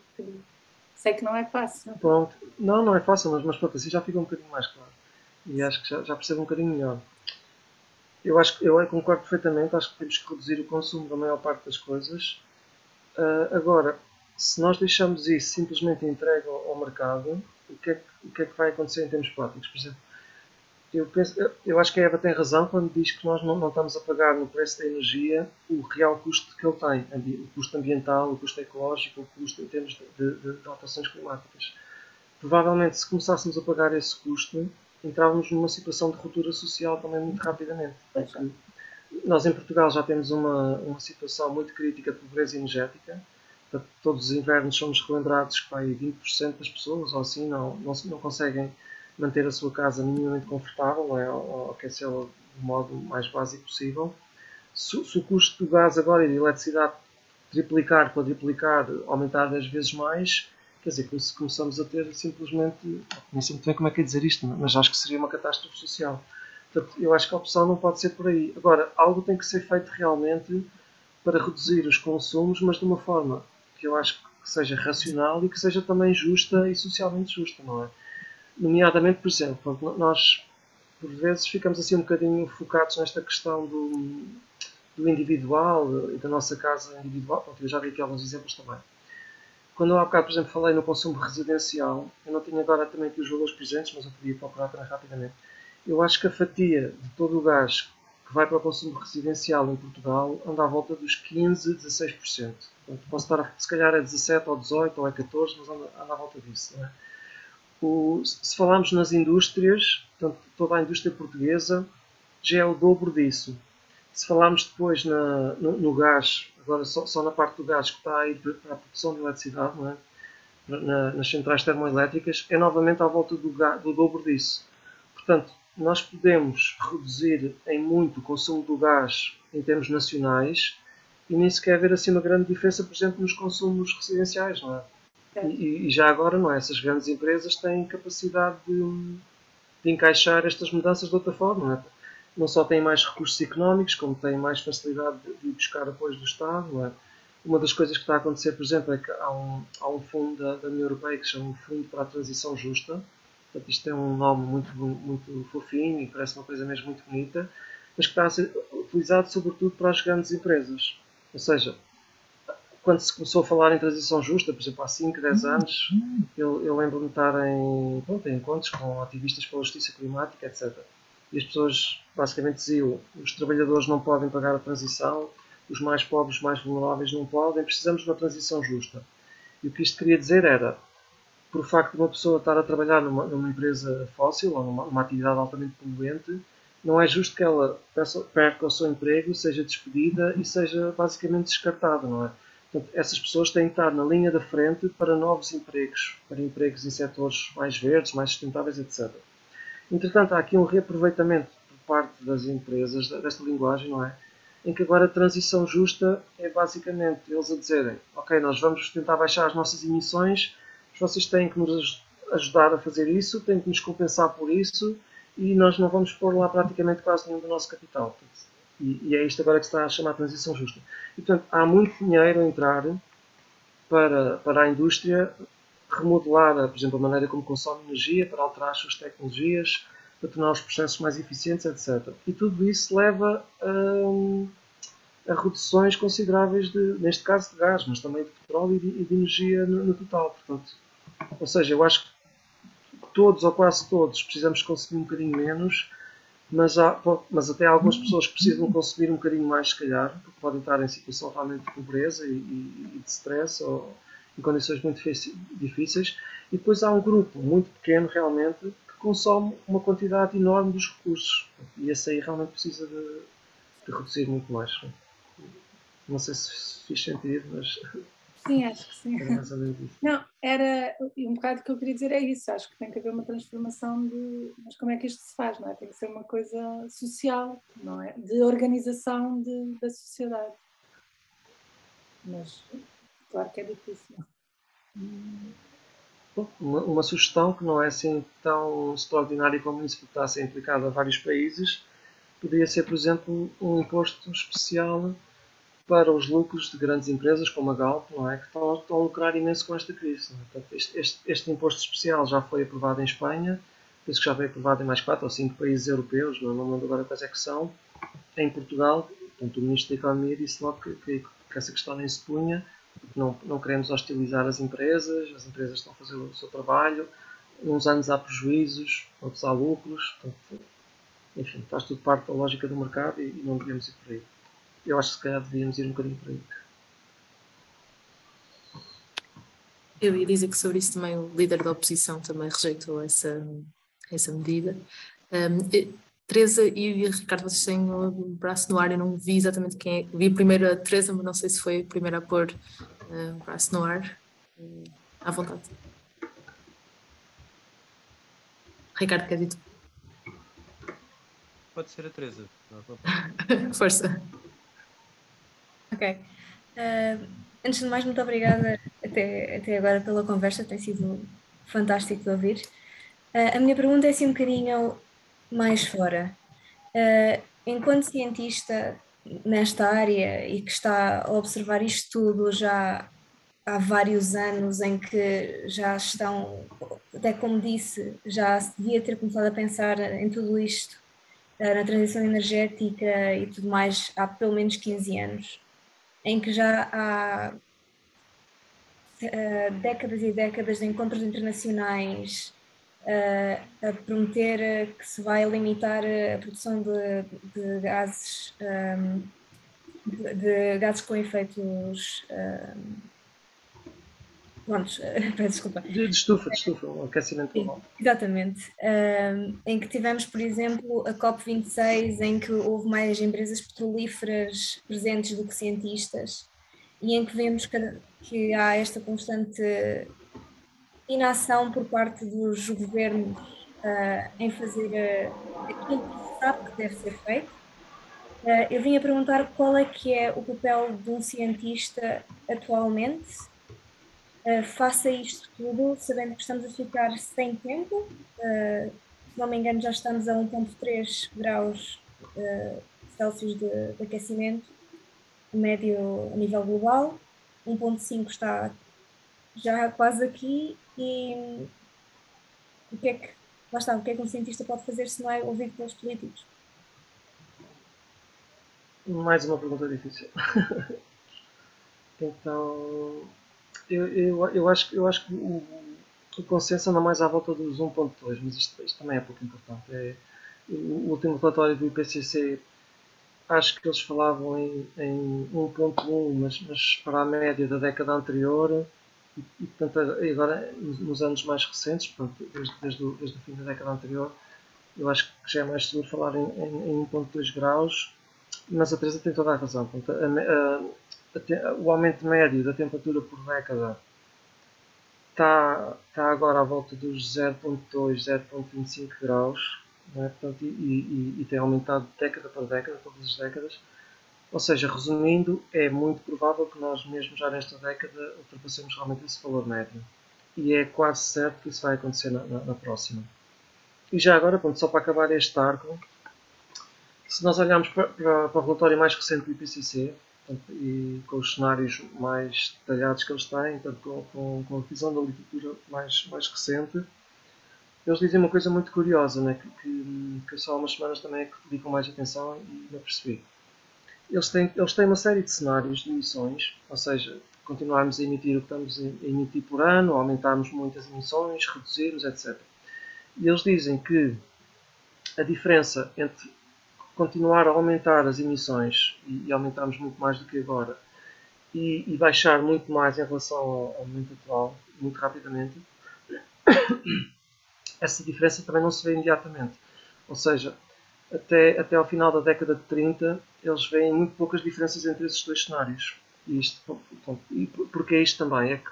Sei que não é fácil. Pronto. Não, não é fácil, mas, mas pronto, assim já fica um bocadinho mais claro. E acho que já, já percebo um bocadinho melhor. Eu acho que eu concordo perfeitamente, acho que temos que reduzir o consumo da maior parte das coisas. Uh, agora, se nós deixamos isso simplesmente entregue ao, ao mercado, o que, é que, o que, é que vai acontecer em termos práticos? Por exemplo, eu, penso, eu acho que a Eva tem razão quando diz que nós não, não, estamos a pagar no preço da energia o real custo que ele tem, o custo ambiental, o custo ecológico, o custo em termos de, de, de alterações climáticas. Provavelmente, se começássemos a pagar esse custo, entrávamos numa situação de ruptura social também muito rapidamente. Porque nós em Portugal já temos uma, uma situação muito crítica de pobreza energética. Todos os invernos somos relembrados que vai 20% das pessoas ou assim não, não, não conseguem manter a sua casa minimamente confortável é, ou aquecê-la do modo mais básico possível. Se, se, o custo do gás agora e da eletricidade triplicar, quadriplicar, aumentar 10 vezes mais, quer dizer, começamos a ter simplesmente, nem sei muito bem como é que é dizer isto, mas acho que seria uma catástrofe social. Portanto, eu acho que a opção não pode ser por aí. Agora, algo tem que ser feito realmente para reduzir os consumos, mas de uma forma que eu acho que seja racional e que seja também justa e socialmente justa, não é? Nomeadamente, por exemplo, nós por vezes ficamos assim um bocadinho focados nesta questão do, do individual e da nossa casa individual. Pronto, eu já vi aqui alguns exemplos também. Quando eu há bocado, por exemplo, falei no consumo residencial, eu não tenho agora também aqui os valores presentes, mas eu podia procurar também rapidamente. Eu acho que a fatia de todo o gás que vai para o consumo residencial em Portugal anda à volta dos 15, 16%. Portanto, posso estar, se calhar é 17 ou 18 ou é 14, mas anda, anda à volta disso. É? O, se falarmos nas indústrias, portanto, toda a indústria portuguesa já é o dobro disso. Se falarmos depois na, no, no, gás, agora só, só, na parte do gás que está aí para a produção de eletricidade, é? na, nas centrais termoelétricas, é novamente à volta do, do dobro disso. Portanto, nós podemos reduzir em muito o consumo do gás em termos nacionais e nem sequer haver assim uma grande diferença, por exemplo, nos consumos residenciais, não é? E, e, já agora, não é? Essas grandes empresas têm capacidade de, de encaixar estas mudanças de outra forma, não é? Não só têm mais recursos económicos, como têm mais facilidade de, de buscar apoio do Estado, não é? Uma das coisas que está a acontecer, por exemplo, é que há um, há um fundo da, da União Europeia que se chama Fundo para a Transição Justa. Portanto, isto é um nome muito, muito fofinho e parece uma coisa mesmo muito bonita, mas que está a ser utilizado sobretudo para as grandes empresas. Ou seja, quando se começou a falar em transição justa, por exemplo, há 5, 10 anos, eu, eu lembro-me de estar em, pronto, em encontros com ativistas pela justiça climática, etc. E as pessoas basicamente diziam: os trabalhadores não podem pagar a transição, os mais pobres, os mais vulneráveis não podem, precisamos de uma transição justa. E o que isto queria dizer era, por facto de uma pessoa estar a trabalhar numa, numa empresa fóssil ou numa, numa atividade altamente poluente, não é justo que ela perca o seu emprego, seja despedida e seja basicamente descartada, não é? Portanto, essas pessoas têm que estar na linha da frente para novos empregos, para empregos em setores mais verdes, mais sustentáveis, etc. Entretanto, há aqui um reaproveitamento por parte das empresas desta linguagem, não é? Em que agora a transição justa é basicamente eles a dizerem: Ok, nós vamos tentar baixar as nossas emissões, vocês têm que nos ajudar a fazer isso, têm que nos compensar por isso e nós não vamos pôr lá praticamente quase nenhum do nosso capital. E, e, é isto agora que se está a chamar transição justa. E, portanto, há muito dinheiro a entrar para, para a indústria remodelar, por exemplo, a maneira como consome energia, para alterar as suas tecnologias, para tornar os processos mais eficientes, etc. E tudo isso leva a, a reduções consideráveis, de, neste caso de gás, mas também de petróleo e de, e de energia no, no, total. Portanto, ou seja, eu acho que todos ou quase todos precisamos consumir um bocadinho menos mas, há, mas até algumas pessoas precisam consumir um bocadinho mais, se calhar, porque podem estar em situação realmente de pobreza e, e de stress ou em condições muito difíceis. E depois há um grupo muito pequeno, realmente, que consome uma quantidade enorme dos recursos. E esse aí realmente precisa de, de reduzir muito mais. Não sei se fiz sentido, mas Sim, acho que sim. Não, era um bocado o que eu queria dizer é isso. Acho que tem que haver uma transformação de. Mas como é que isto se faz? Não é? Tem que ser uma coisa social, não é? De organização de, da sociedade. Mas claro que é difícil. Uma, uma, sugestão que não é assim tão extraordinária como isso, porque está a ser implicado a vários países, poderia ser, por exemplo, um imposto especial para os lucros de grandes empresas como a Galp, não é? que estão, estão a lucrar imenso com esta crise. É? Portanto, este, este, este, imposto especial já foi aprovado em Espanha, penso que já foi aprovado em mais 4 ou 5 países europeus, não, não lembro agora quais é que são. Em Portugal, portanto, o Ministro da Economia disse logo que, que, que essa questão nem se punha, não, não queremos hostilizar as empresas, as empresas estão a fazer o seu trabalho, uns anos há prejuízos, outros há lucros, portanto, enfim, faz tudo parte da lógica do mercado e, e não devemos ir por aí. Eu acho que se calhar devíamos ir um bocadinho por aí. Eu ia dizer que sobre isso também o líder da oposição também rejeitou essa, essa medida. Um, Teresa e Ricardo, vocês têm o braço no ar, eu não vi exatamente quem é. Vi primeiro a Teresa, mas não sei se foi a primeira a pôr uh, o braço no ar. Uh, à vontade. Ricardo, quer dizer? Pode ser a Teresa. Força. Ok. Uh, antes de mais, muito obrigada até, até agora pela conversa, tem sido fantástico de ouvir. Uh, a minha pergunta é assim um bocadinho mais fora. Uh, enquanto cientista nesta área e que está a observar isto tudo já há vários anos em que já estão, até como disse, já se devia ter começado a pensar em tudo isto, na transição energética e tudo mais, há pelo menos 15 anos em que já há uh, décadas e décadas de encontros internacionais uh, a prometer que se vai limitar a produção de, de gases um, de, de, gases com efeitos um, Prontos, peço desculpa. De, estufa, de estufa, o aquecimento global. Exatamente. Um, em que tivemos, por exemplo, a COP26, em que houve mais empresas petrolíferas presentes do que cientistas, e em que vemos que, que há esta constante inação por parte dos governos uh, em fazer uh, aquilo que se sabe que deve ser feito. Uh, eu vim a perguntar qual é que é o papel de um cientista atualmente uh, faça isto tudo, sabendo que estamos a ficar sem tempo. Uh, se não me engano, já estamos a 1,3 graus uh, Celsius de, de, aquecimento médio a nível global. 1,5 está já quase aqui e o que é que lá está, o que é que um cientista pode fazer se não é ouvido pelos políticos? Mais uma pergunta difícil. então, eu, eu, eu, acho, eu acho que o, o consenso anda mais à volta dos 1.2, mas isto, isto, também é pouco importante. É, o último relatório do IPCC, acho que eles falavam em, em 1.1, mas, mas para a média da década anterior, e, e portanto, agora nos anos mais recentes, portanto, desde, desde, o, desde o fim da década anterior, eu acho que já é mais seguro falar em, em, em 1.2 graus, mas a Teresa tem toda a razão. Portanto, a, a, o aumento médio da temperatura por década está, está agora à volta dos 0.2, 0.25 graus, é? Portanto, e, e, e, tem aumentado década para década, todas as décadas. Ou seja, resumindo, é muito provável que nós mesmo já nesta década ultrapassemos realmente esse valor médio. E é quase certo que isso vai acontecer na, na, na próxima. E já agora, pronto, só para acabar este arco, se nós olharmos para, para, para o relatório mais recente do IPCC, e com os cenários mais detalhados que eles têm, portanto, com, com, com a visão da literatura mais, mais recente, eles dizem uma coisa muito curiosa, né, que, que, que só há umas semanas também é que dedicam mais atenção e não percebi. Eles têm, eles têm uma série de cenários de emissões, ou seja, continuarmos a emitir o que estamos a emitir por ano, aumentarmos muitas emissões, reduzirmos, etc. E eles dizem que a diferença entre continuar a aumentar as emissões e, aumentarmos muito mais do que agora e, e, baixar muito mais em relação ao, ao momento atual, muito rapidamente, essa diferença também não se vê imediatamente. Ou seja, até, até ao final da década de 30, eles veem muito poucas diferenças entre esses dois cenários. E, isto, e porque é isto também? É que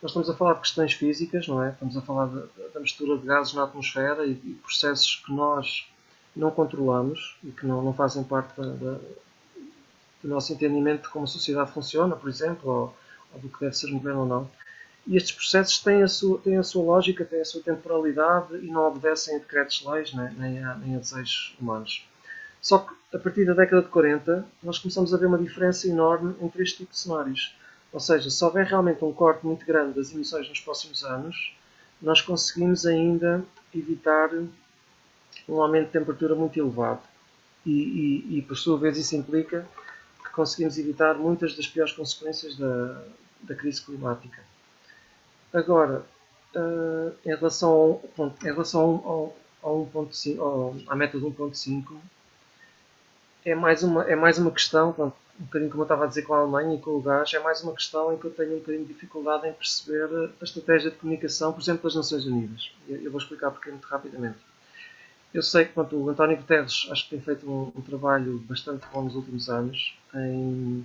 nós estamos a falar de questões físicas, não é? Estamos a falar da mistura de gases na atmosfera e, e processos que nós não controlamos e que não, não fazem parte da, da, do nosso entendimento de como a sociedade funciona, por exemplo, ou, ou do que deve ser governo ou não. E estes processos têm a, sua, têm a sua lógica, têm a sua temporalidade e não obedecem a decretos-leis nem, nem, a, nem a desejos humanos. Só que a partir da década de 40 nós começamos a ver uma diferença enorme entre este tipo de cenários. Ou seja, se houver realmente um corte muito grande das emissões nos próximos anos, nós conseguimos ainda evitar um aumento de temperatura muito elevado. E, e, e por sua vez, isso implica que conseguimos evitar muitas das piores consequências da, da crise climática. Agora, uh, em relação, ao, pronto, em relação ao, ao 1.5, ao, à meta de 1.5, é mais uma, é mais uma questão, pronto, um bocadinho como eu estava a dizer com a Alemanha e com o gás, é mais uma questão em que eu tenho um bocadinho de dificuldade em perceber a estratégia de comunicação, por exemplo, das Nações Unidas. Eu vou explicar porque muito rapidamente. Eu sei que pronto, o António Guterres acho que tem feito um, um, trabalho bastante bom nos últimos anos em,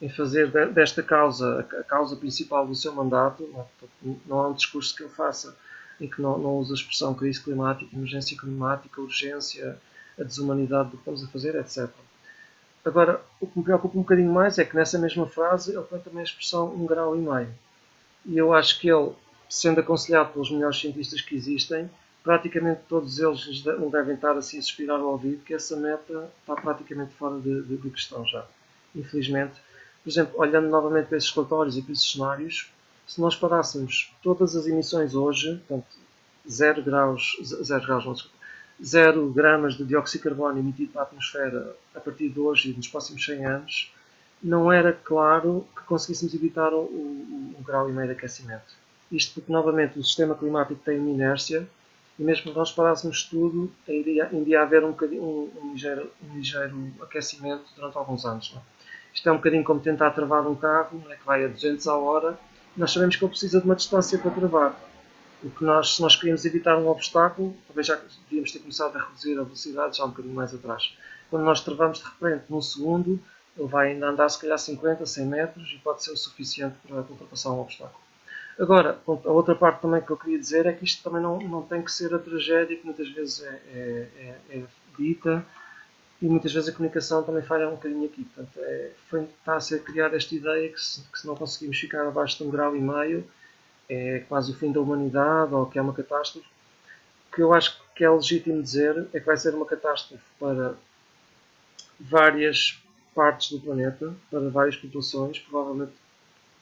em fazer desta causa a, causa principal do seu mandato. Não, não há um discurso que ele faça em que não, não usa a expressão crise climática, emergência climática, urgência, a desumanidade do que estamos a fazer, etc. Agora, o que me preocupa um bocadinho mais é que nessa mesma frase ele põe também a expressão um grau e meio. E eu acho que ele, sendo aconselhado pelos melhores cientistas que existem, praticamente todos eles não devem estar assim suspirar ao ouvido que essa meta está praticamente fora de, de, de questão já. Infelizmente. Por exemplo, olhando novamente para esses relatórios e para esses cenários, se nós parássemos todas as emissões hoje, portanto, 0 graus, 0 graus, não, desculpa, 0 gramas de dióxido de carbono emitido para a atmosfera a partir de hoje e nos próximos 100 anos, não era claro que conseguíssemos evitar o, o, o grau e meio de aquecimento. Isto porque, novamente, o sistema climático tem uma inércia e mesmo que nós parássemos tudo, iria, iria haver um, um, um, ligeiro, um ligeiro aquecimento durante alguns anos. Não? É? Isto é um bocadinho como tentar travar um carro é, que vai a 200 a hora. Nós sabemos que ele precisa de uma distância para travar. O que nós, se nós queríamos evitar um obstáculo, talvez já devíamos ter começado a reduzir a velocidade já um bocadinho mais atrás. Quando nós travamos de repente num segundo, ele vai ainda andar se calhar 50, 100 metros e pode ser o suficiente para ultrapassar um obstáculo. Agora, a outra parte também que eu queria dizer é que isto também não, não tem que ser a tragédia que muitas vezes é, é, é, é dita e muitas vezes a comunicação também falha um bocadinho aqui. Portanto, é, foi, está a ser criada esta ideia que se, que se não conseguimos ficar abaixo de um grau e meio é quase o fim da humanidade ou que é uma catástrofe. O que eu acho que é legítimo dizer é que vai ser uma catástrofe para várias partes do planeta, para várias populações, provavelmente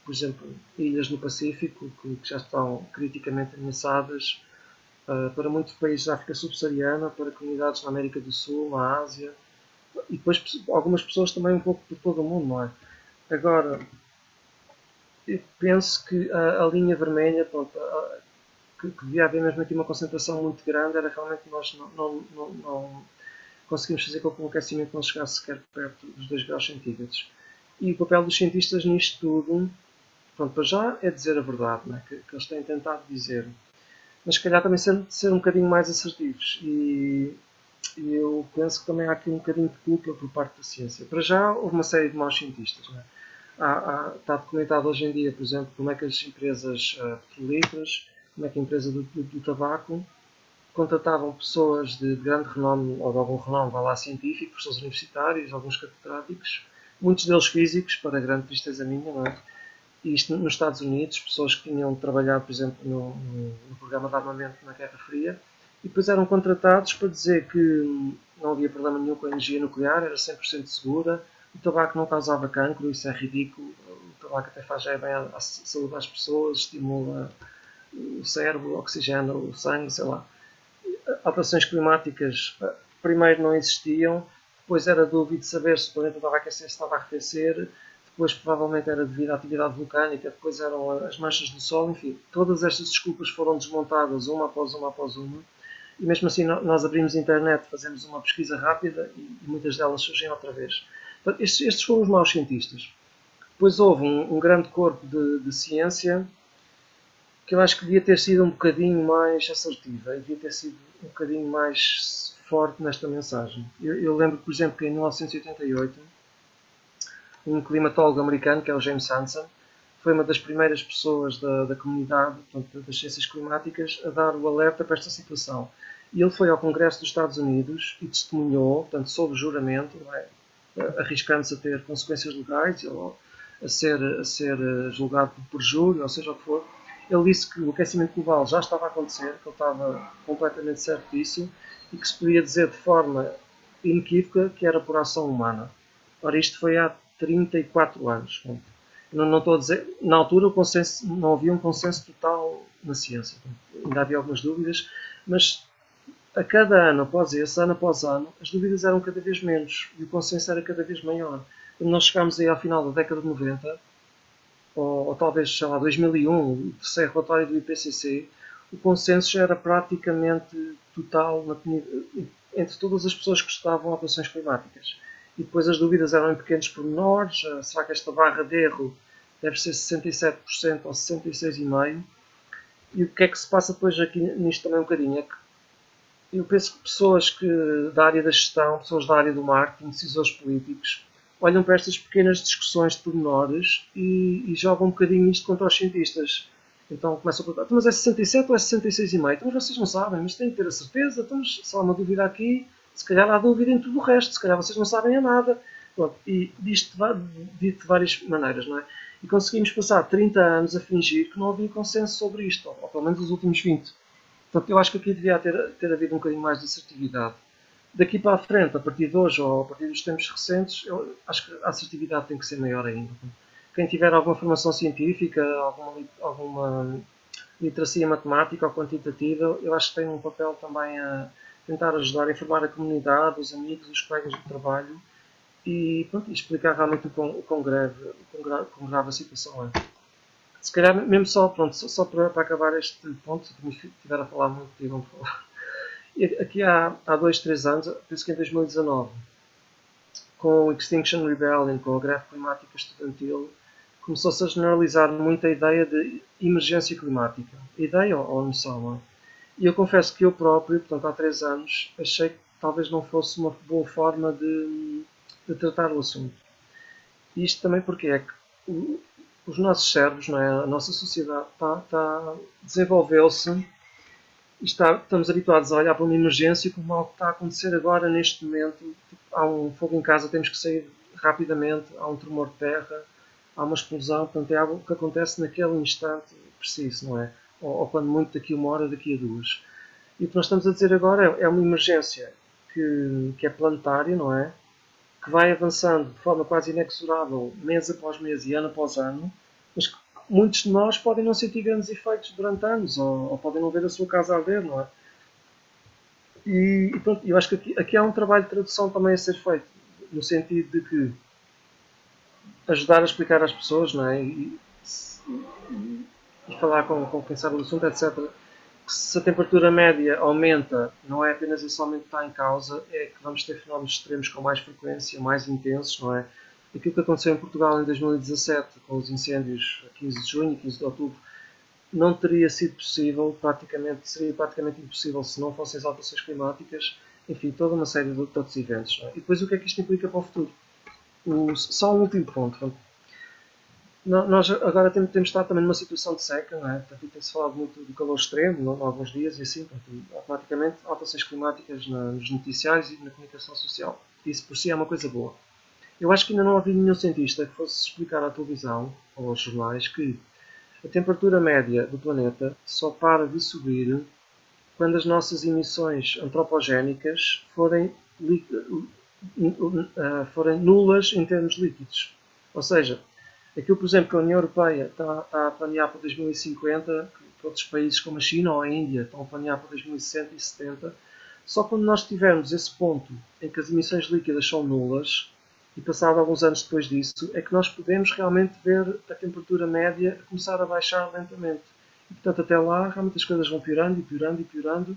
por exemplo, ilhas no Pacífico, que, que já estão criticamente ameaçadas, uh, para muitos países da África subsaariana, para comunidades na América do Sul, na Ásia, e depois algumas pessoas também um pouco por todo o mundo, não é? Agora, eu penso que a, a linha vermelha, pronto, a, que, que, devia haver mesmo aqui uma concentração muito grande, era realmente nós não, não, não, não conseguimos fazer com que o aquecimento não chegasse sequer perto dos 2 graus centígrados. E o papel dos cientistas nisto tudo Pronto, para já é dizer a verdade, né, que, que, eles têm tentado dizer. Mas se calhar também ser, ser um bocadinho mais assertivos. E, e, eu penso que também há aqui um bocadinho de culpa por parte da ciência. Para já houve uma série de maus cientistas. Né? Há, há, está documentado hoje em dia, por exemplo, como é que as empresas uh, petrolíferas, como é que a empresa do, do, do tabaco contratavam pessoas de, de grande renome ou de algum renome, vá lá, científico, professores universitários, alguns catedráticos, muitos deles físicos, para grande tristeza minha, não é? Isto nos Estados Unidos, pessoas que tinham trabalhado, por exemplo, no, no, programa de armamento na Guerra Fria, e depois eram contratados para dizer que não havia problema nenhum com a energia nuclear, era 100% segura, o tabaco não causava cancro, isso é ridículo, o tabaco até faz bem à, à saúde das pessoas, estimula o cérebro, oxigena o sangue, sei lá. Alterações climáticas, eh, primeiro não existiam, depois era dúvida saber se o planeta estava a aquecer, se estava a arrefecer, depois provavelmente era devido à atividade vulcânica, depois eram as manchas do Sol, enfim, todas estas desculpas foram desmontadas uma após uma após uma, e mesmo assim nós abrimos a internet, fazemos uma pesquisa rápida e, muitas delas surgem outra vez. Estes, estes foram os maus cientistas. Depois houve um, um grande corpo de, de, ciência que eu acho que devia ter sido um bocadinho mais assertiva, devia ter sido um bocadinho mais forte nesta mensagem. Eu, eu lembro, por exemplo, que em 1988 um climatólogo americano, que é o James Hansen, foi uma das primeiras pessoas da, da comunidade portanto, das ciências climáticas a dar o alerta para esta situação. E ele foi ao Congresso dos Estados Unidos e testemunhou, portanto, sob juramento, é? arriscando-se a ter consequências legais a ser, a ser julgado por perjúrio, ou seja o que for. Ele disse que o aquecimento global já estava a acontecer, que ele estava completamente certo disso e que se podia dizer de forma inequívoca que era por ação humana. Ora, isto foi há 34 anos. Não, não estou a dizer, na altura o consenso, não havia um consenso total na ciência. Ainda havia algumas dúvidas, mas a cada ano após esse, ano após ano, as dúvidas eram cada vez menos e o consenso era cada vez maior. Quando nós chegámos aí ao final da década de 90, ou, ou talvez, sei lá, 2001, o terceiro relatório do IPCC, o consenso já era praticamente total na, entre todas as pessoas que estudavam alterações climáticas. E depois as dúvidas eram em pequenos pormenores. Ah, será que esta barra de erro deve ser 67% ou 66,5%? E o que é que se passa depois aqui nisto também um bocadinho? É que eu penso que pessoas que, da área da gestão, pessoas da área do marketing, decisores políticos, olham para estas pequenas discussões de pormenores e, e jogam um bocadinho isto contra os cientistas. Então começam a perguntar, mas é 67 ou é 66,5? Então vocês não sabem, mas têm que ter a certeza. Se há uma dúvida aqui, se calhar há dúvida em tudo o resto, se calhar vocês não sabem a nada. Pronto, e disto de várias maneiras, não é? E conseguimos passar 30 anos a fingir que não havia consenso sobre isto, ou, ou pelo menos os últimos 20. Portanto, eu acho que aqui devia ter, ter havido um bocadinho mais de assertividade. Daqui para a frente, a partir de hoje ou a partir dos tempos recentes, eu acho que a assertividade tem que ser maior ainda. Quem tiver alguma formação científica, alguma, alguma literacia matemática ou quantitativa, eu acho que tem um papel também a tentar ajudar a informar a comunidade, os amigos, os colegas de trabalho e pronto, explicar realmente o quão, o quão, grave, o quão, grave, quão grave a situação é se calhar mesmo só, pronto, só, só para, para, acabar este ponto, se estiver a falar muito, digam falar. Aqui há, há dois, três anos, penso que em 2019, com o Extinction Rebellion, com a greve climática estudantil, começou-se a generalizar muito a ideia de emergência climática. Ideia ou, ou noção? E eu confesso que eu próprio, portanto há três anos, achei que talvez não fosse uma boa forma de, de tratar o assunto. Isto também porque é que os nossos cérebros, não é? a nossa sociedade está, está desenvolveu-se está, estamos habituados a olhar para uma emergência como algo que está a acontecer agora, neste momento. Tipo, há um fogo em casa, temos que sair rapidamente, há um tremor de terra, há uma explosão, portanto é algo que acontece naquele instante preciso, não é? Ou, ou quando muito daqui a uma hora, daqui a duas. E o que nós estamos a dizer agora é, é uma emergência que, que é planetária, não é? que vai avançando de forma quase inexorável, mês após mês e ano após ano, mas que muitos de nós podem não sentir grandes efeitos durante anos, ou, ou podem não ver a sua casa arder, não é? E, e pronto, eu acho que aqui, aqui, há um trabalho de tradução também a ser feito, no sentido de que ajudar a explicar às pessoas, não é? E, e, falar com, com quem sabe do assunto, etc se a temperatura média aumenta, não é apenas esse aumento que está em causa, é que vamos ter fenómenos extremos com mais frequência, mais intensos, não é? Aquilo que aconteceu em Portugal em 2017, com os incêndios 15 de junho e 15 de outubro, não teria sido possível, praticamente, seria praticamente impossível se não fossem as alterações climáticas, enfim, toda uma série de outros eventos. É? E depois o que é que isto implica para o futuro? O, só um último ponto, nós agora temos, temos estado também numa situação de seca, não é? Portanto, tem-se falado muito do calor extremo, em alguns dias, e assim, portanto, automaticamente, alterações climáticas na, nos noticiários e na comunicação social. Isso por si é uma coisa boa. Eu acho que ainda não havia nenhum cientista que fosse explicar à televisão ou aos jornais que a temperatura média do planeta só para de subir quando as nossas emissões antropogénicas forem, eh, forem nulas em termos líquidos. Ou seja, Aquilo, por exemplo, que a União Europeia está, está a planear para 2050, que outros países como a China ou a Índia estão a planear para 2170, só quando nós tivermos esse ponto em que as emissões líquidas são nulas, e passado alguns anos depois disso, é que nós podemos realmente ver a temperatura média começar a baixar lentamente. E, portanto, até lá, realmente as coisas vão piorando e piorando e piorando.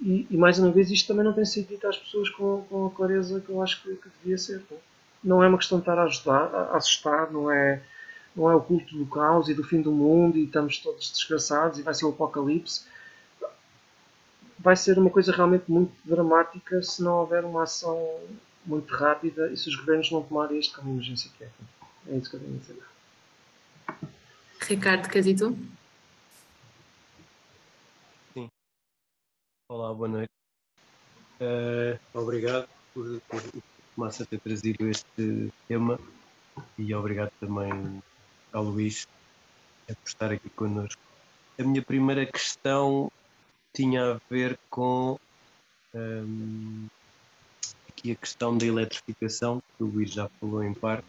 E, e mais uma vez, isto também não tem sido dito às pessoas com, com a clareza que eu acho que, que devia ser. Não é uma questão de estar a, ajudar, a assustar, não é não é o culto do caos e do fim do mundo e estamos todos desgraçados e vai ser o apocalipse. Vai ser uma coisa realmente muito dramática se não houver uma ação muito rápida e se os governos não tomarem isto como emergência que é. É isso que eu tenho a dizer. Ricardo, queres ir tu? Sim. Olá, boa noite. Uh, obrigado por, por, por Massa ter trazido este tema e obrigado também ao Luís por estar aqui connosco. A minha primeira questão tinha a ver com um, aqui a questão da eletrificação, que o Luís já falou em parte,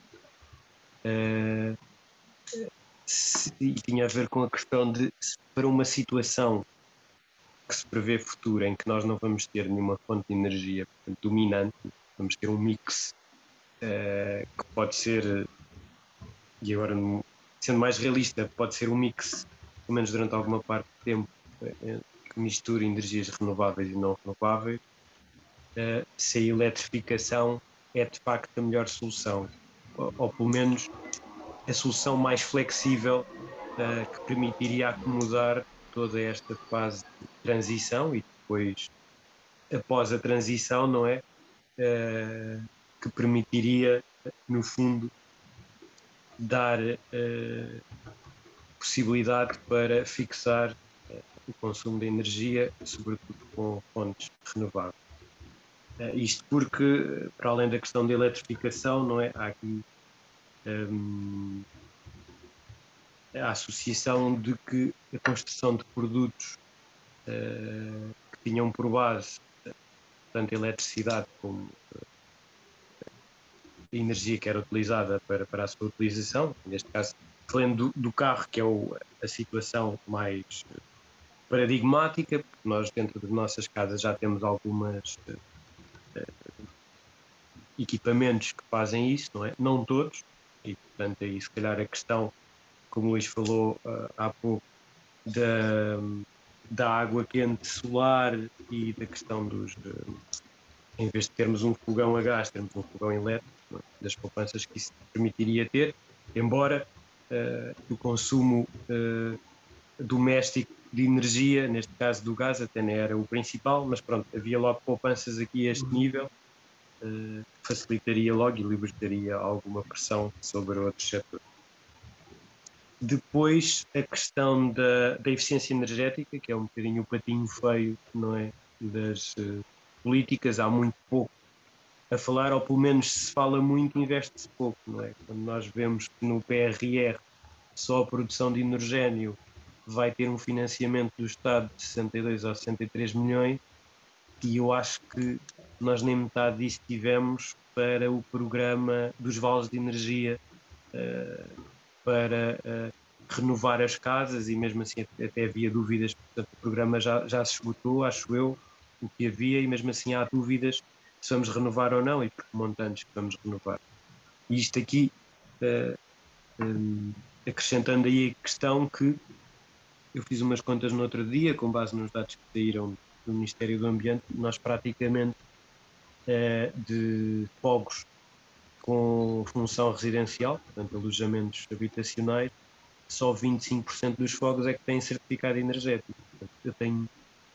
uh, se, e tinha a ver com a questão de, para uma situação que se prevê futura, em que nós não vamos ter nenhuma fonte de energia portanto, dominante, vamos ter um mix uh, que pode ser, e agora sendo mais realista, pode ser um mix, pelo menos durante alguma parte do tempo, uh, que misture energias renováveis e não renováveis, uh, se a eletrificação é de facto a melhor solução, ou, pelo menos a solução mais flexível que permitiria acomodar toda esta fase de transição e depois, após a transição, não é? Que permitiria, no fundo, dar uh, possibilidade para fixar o consumo de energia, sobretudo com fontes renováveis. isto porque, para além da questão da eletrificação, não é? Há aqui um, a associação de que a construção de produtos uh, que tinham por base tanto a eletricidade como energia que era utilizada para, para a sua utilização, neste caso, falando do, do carro, que é o, a situação mais paradigmática, porque nós dentro de nossas casas já temos algumas uh, equipamentos que fazem isso, não é? Não todos, e portanto aí se calhar a questão, como o Luís falou uh, há pouco, da, da água quente solar e da questão dos, em vez de termos um fogão a gás, termos um fogão elétrico? Das poupanças que isso permitiria ter, embora uh, o consumo uh, doméstico de energia, neste caso do gás, até não era o principal, mas pronto, havia logo poupanças aqui a este nível uh, facilitaria logo e libertaria alguma pressão sobre outros setores. Depois, a questão da, da eficiência energética, que é um bocadinho o patinho feio não é, das políticas, há muito pouco a falar, ou pelo menos se fala muito, investe-se pouco. Não é? Quando nós vemos que no PRR só a produção de hidrogênio vai ter um financiamento do Estado de 62 ou 63 milhões, e eu acho que nós nem metade disso tivemos para o programa dos vales de energia uh, para uh, renovar as casas e mesmo assim até havia dúvidas, portanto o programa já, já se esgotou, acho eu, o que havia e mesmo assim há dúvidas se vamos renovar ou não e por que montantes vamos renovar. E isto aqui, uh, um, acrescentando aí a questão que eu fiz umas contas no outro dia, com base nos dados que saíram do Ministério do Ambiente, nós praticamente uh, de fogos com função residencial, portanto alojamentos habitacionais, só 25% dos fogos é que têm certificado energético. Portanto, eu tenho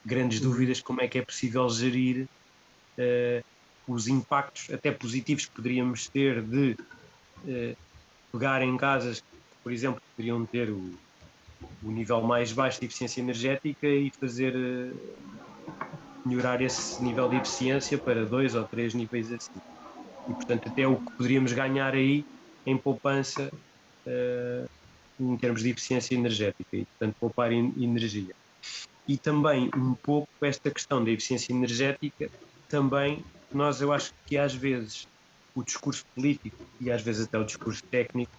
grandes dúvidas como é que é possível gerir uh, os impactos, até positivos, que poderíamos ter de uh, pegar em casas que, por exemplo, poderiam ter o, o nível mais baixo de eficiência energética e fazer uh, melhorar esse nível de eficiência para dois ou três níveis acima. E, portanto, até o que poderíamos ganhar aí em poupança uh, em termos de eficiência energética e, portanto, poupar in, energia. E também um pouco esta questão da eficiência energética, também nós, eu acho que às vezes o discurso político e às vezes até o discurso técnico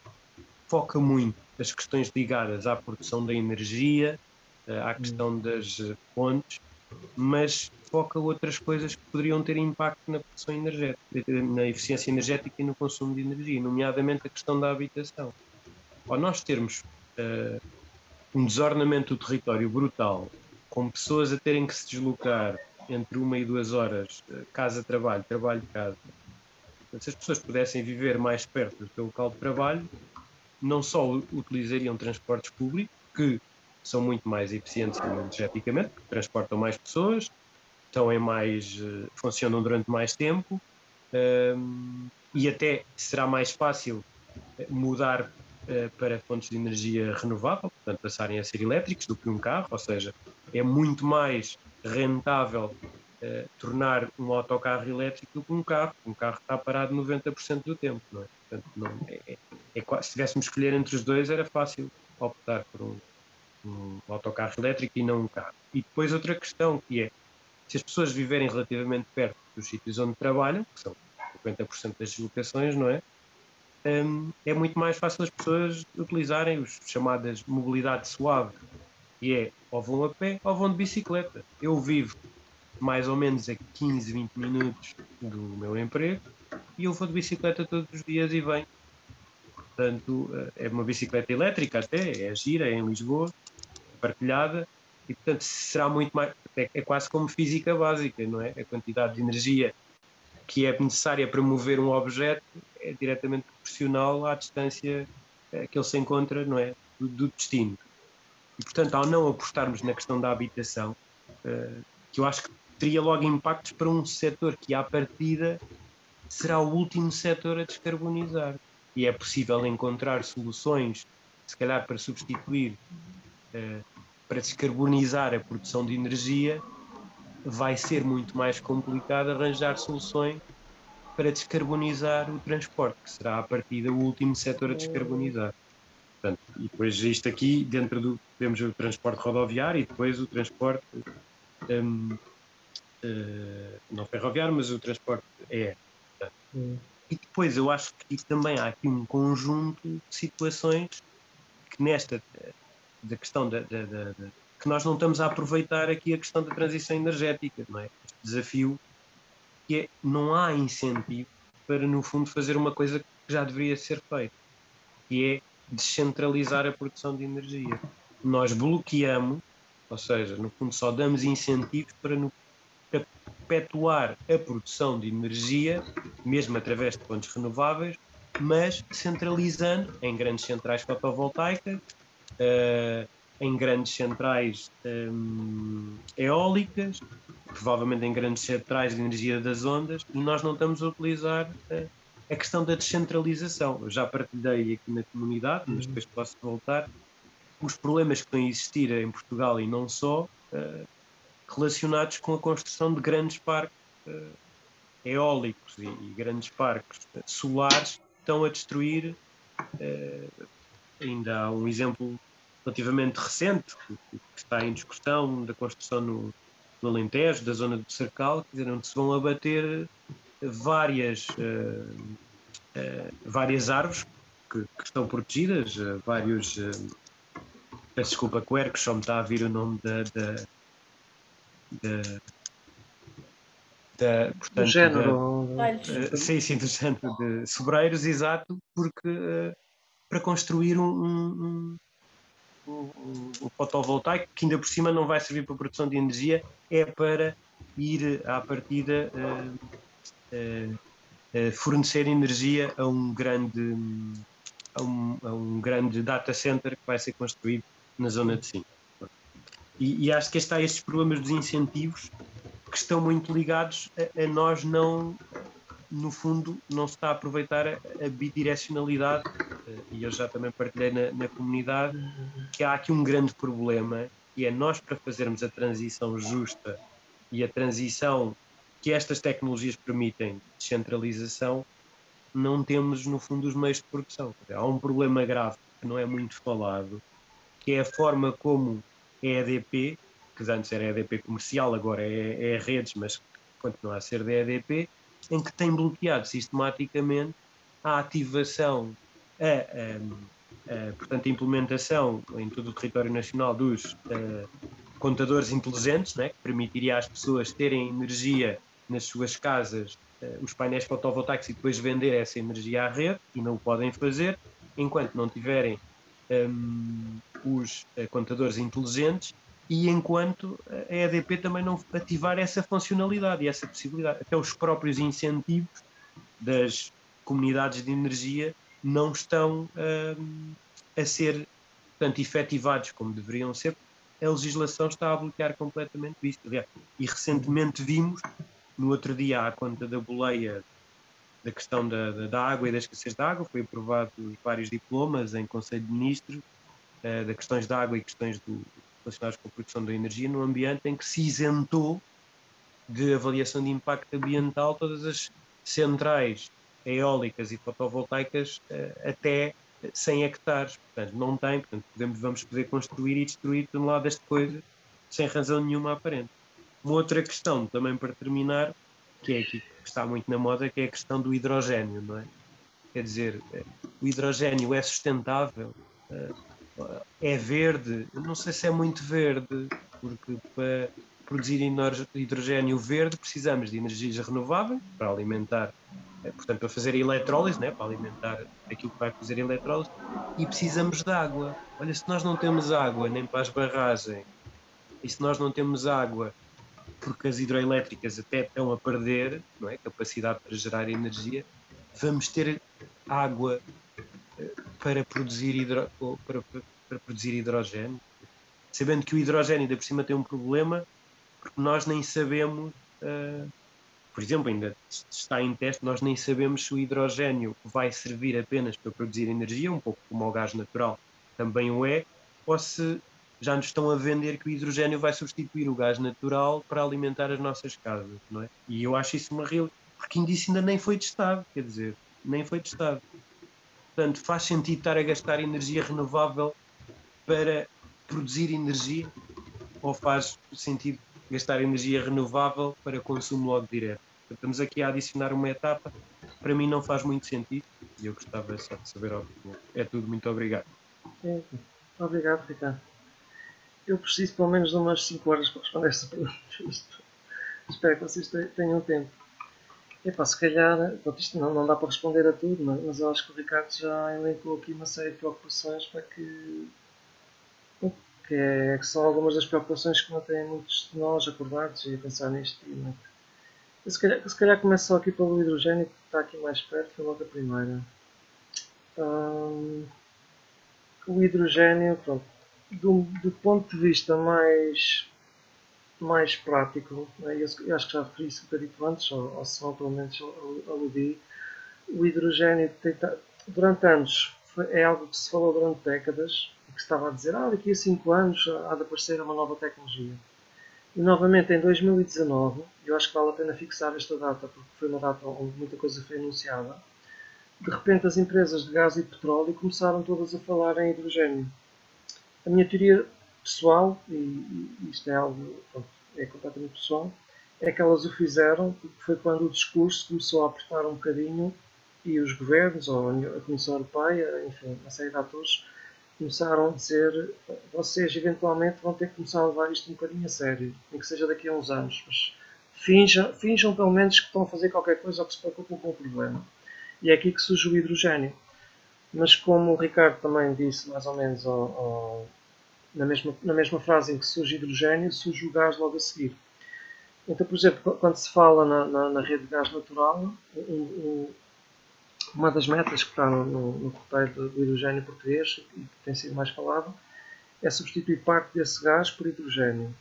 foca muito as questões ligadas à produção da energia, eh, à questão das fontes, mas foca outras coisas que poderiam ter impacto na produção energética, na eficiência energética e no consumo de energia, nomeadamente a questão da habitação. Ao nós termos uh, um desornamento do território brutal, com pessoas a terem que se deslocar entre uma e duas horas, uh, casa-trabalho, trabalho-casa, se as pessoas pudessem viver mais perto do seu local de trabalho, não só utilizariam transportes públicos, que são muito mais eficientes energeticamente, transportam mais pessoas, estão em mais, uh, funcionam durante mais tempo um, e até será mais fácil eh, mudar para fontes de energia renovável, portanto passarem a ser elétricos do que um carro, ou seja, é muito mais rentável uh, tornar um autocarro elétrico do que um carro. Um carro está parado 90% do tempo, não é? Portanto, não, é, é, é, se tivéssemos que escolher entre os dois era fácil optar por um, um autocarro elétrico e não um carro. E depois outra questão que é se as pessoas viverem relativamente perto dos sítios onde trabalham, que são 50% das deslocações, não é? Um, é muito mais fácil as pessoas utilizarem os chamadas mobilidade suave, que é ou vão a pé ou vão de bicicleta. Eu vivo mais ou menos a 15, 20 minutos do meu emprego e eu vou de bicicleta todos os dias e venho. Portanto, eh, é uma bicicleta elétrica até, é gira, é em Lisboa, partilhada, e portanto será muito mais. É, é quase como física básica, não é? A quantidade de energia que é necessária para mover um objeto é diretamente proporcional à distância eh, que ele se encontra, não é? Do, do destino. E portanto, ao não apostarmos na questão da habitação, uh, que eu acho que teria logo impactos para um setor que, à partida, será o último setor a descarbonizar. E é possível encontrar soluções, se calhar para substituir, uh, para descarbonizar a produção de energia, vai ser muito mais complicado arranjar soluções para descarbonizar o transporte, que será a partir do último setor a descarbonizar. Portanto, e depois isto aqui, dentro do, temos o transporte rodoviário e depois o transporte, um, uh, eh, não ferroviário, mas o transporte é. Hum. E depois eu acho que também há aqui um conjunto de situações que nesta da questão da, da, da, da que nós não estamos a aproveitar aqui a questão da transição energética, não é? Este desafio que é, não há incentivo para, no fundo, fazer uma coisa que já deveria ser feita, que é descentralizar a produção de energia. Nós bloqueamos, ou seja, no fundo só damos incentivos para, no, perpetuar a produção de energia, mesmo através de fontes renováveis, mas centralizando em grandes centrais fotovoltaicas, uh, em grandes centrais um, eólicas, provavelmente em grandes centrais de energia das ondas, e nós não estamos a utilizar uh, a questão da descentralização. Eu já partilhei aqui na comunidade, mas depois posso voltar, os problemas que estão a existir em Portugal e não só, uh, relacionados com a construção de grandes parques uh, eólicos e, e, grandes parques solares, estão a destruir. ainda há um exemplo relativamente recente, que, que, está em discussão, da construção no, no Alentejo, da zona do Cercal, quer dizer, onde se vão abater várias, uh, uh, várias árvores que, que, estão protegidas, uh, vários. peço desculpa, quercos, só me está a vir o nome da. da, da portanto, do género. Da, uh, sim, sim, do género de sobreiros, exato, porque para construir um, um, o, fotovoltaico, que ainda por cima não vai servir para produção de energia, é para ir à partida uh, fornecer energia a um grande a um, a um, grande data center que vai ser construído na zona de Sintra. E, e acho que está estes problemas dos incentivos que estão muito ligados a, a nós não no fundo, não se está a aproveitar a, a bidirecionalidade, uh, e eu já também partilhei na, na, comunidade, que há aqui um grande problema, e é nós para fazermos a transição justa e a transição que estas tecnologias permitem, descentralização, não temos, no fundo, os meios de produção. Há um problema grave que não é muito falado, que é a forma como a EDP, que antes era EDP comercial, agora é, é redes, mas continua a ser da EDP, em que tem bloqueado sistematicamente a ativação, a, a, a portanto, a implementação em todo o território nacional dos uh, contadores inteligentes, né, que permitiria às pessoas terem energia nas suas casas, uh, os painéis fotovoltaicos e depois vender essa energia à rede, e não o podem fazer, enquanto não tiverem um, os uh, contadores inteligentes e enquanto a EDP também não ativar essa funcionalidade e essa possibilidade. Até os próprios incentivos das comunidades de energia não estão um, a ser tanto efetivados como deveriam ser. A legislação está a bloquear completamente isto. E recentemente vimos, no outro dia, à conta da boleia da questão da, da, água e da escassez da água, foi aprovado vários diplomas em Conselho de Ministros uh, da questões da água e questões do, relacionados com a produção da energia no ambiente em que se isentou de avaliação de impacto ambiental todas as centrais eólicas e fotovoltaicas uh, até 100 hectares. Portanto, não tem, portanto, podemos, vamos poder construir e destruir toneladas de coisas sem razão nenhuma aparente. Uma outra questão, também para terminar, que é aqui que está muito na moda, que é a questão do hidrogênio, não é? Quer dizer, eh, o hidrogênio é sustentável, eh, é verde, não sei se é muito verde, porque para produzir hidrogênio verde precisamos de energias renováveis para alimentar, eh, portanto, para fazer eletrólise, né, para alimentar aquilo que vai fazer eletrólise, e precisamos de água. Olha, se nós não temos água nem para as barragens, e se nós não temos água porque as hidroelétricas até estão a perder não é, capacidade para gerar energia, vamos ter água eh, para produzir, hidro, para, para produzir hidrogênio, sabendo que o hidrogênio ainda por cima tem um problema, porque nós nem sabemos, uh, por exemplo, ainda está em teste, nós nem sabemos se o hidrogênio vai servir apenas para produzir energia, um pouco como o gás natural também o é, ou se já nos estão a vender que o hidrogênio vai substituir o gás natural para alimentar as nossas casas, não é? E eu acho isso uma real, porque isso ainda nem foi testado, quer dizer, nem foi testado. Portanto, faz sentido estar a gastar energia renovável para produzir energia ou faz sentido gastar energia renovável para consumo logo direto? Estamos aqui a adicionar uma etapa, para mim não faz muito sentido e eu gostava só de saber a. É tudo, muito obrigado. É, obrigado, Ricardo. Eu preciso pelo menos de umas 5 horas para responder esta pergunta. Espero que vocês tenham tempo. Epá, se calhar, isto não, não dá para responder a tudo, mas eu acho que o Ricardo já elencou aqui uma série de preocupações para que, que, é, que são algumas das preocupações que mantêm muitos de nós acordados e a pensar nisto. E, se, calhar, se calhar começo só aqui pelo hidrogênio, que está aqui mais perto, foi logo a primeira. Hum, o hidrogênio, pronto, do, do ponto de vista mais, mais prático, né, eu, eu acho que já referi isso um bocadinho antes, ou, ou se não pelo menos aludi, o hidrogênio tem, durante anos é algo que se falou durante décadas, que estava a dizer, ah, daqui a 5 anos há de aparecer uma nova tecnologia. E novamente em 2019, eu acho que vale a pena fixar esta data, porque foi uma data onde muita coisa foi anunciada, de repente as empresas de gás e petróleo começaram todas a falar em hidrogênio. A minha teoria pessoal, e isto é algo pronto, é completamente pessoal, é que elas o fizeram porque foi quando o discurso começou a apertar um bocadinho e os governos, ou a Comissão Europeia, enfim, uma série de atores, começaram a dizer vocês eventualmente vão ter que começar a levar isto um bocadinho a sério, nem que seja daqui a uns anos, mas finjam, finjam pelo menos que estão a fazer qualquer coisa ou que se preocupam com o problema. E é aqui que surge o hidrogênio. Mas como o Ricardo também disse mais ou menos ao, ao, na, mesma, na mesma frase em que surge hidrogênio, surge o gás logo a seguir. Então, por exemplo, quando se fala na, na, na rede de gás natural, um, um, uma das metas que está no, no, no roteiro do hidrogênio português e que tem sido mais falado é substituir parte desse gás por hidrogênio.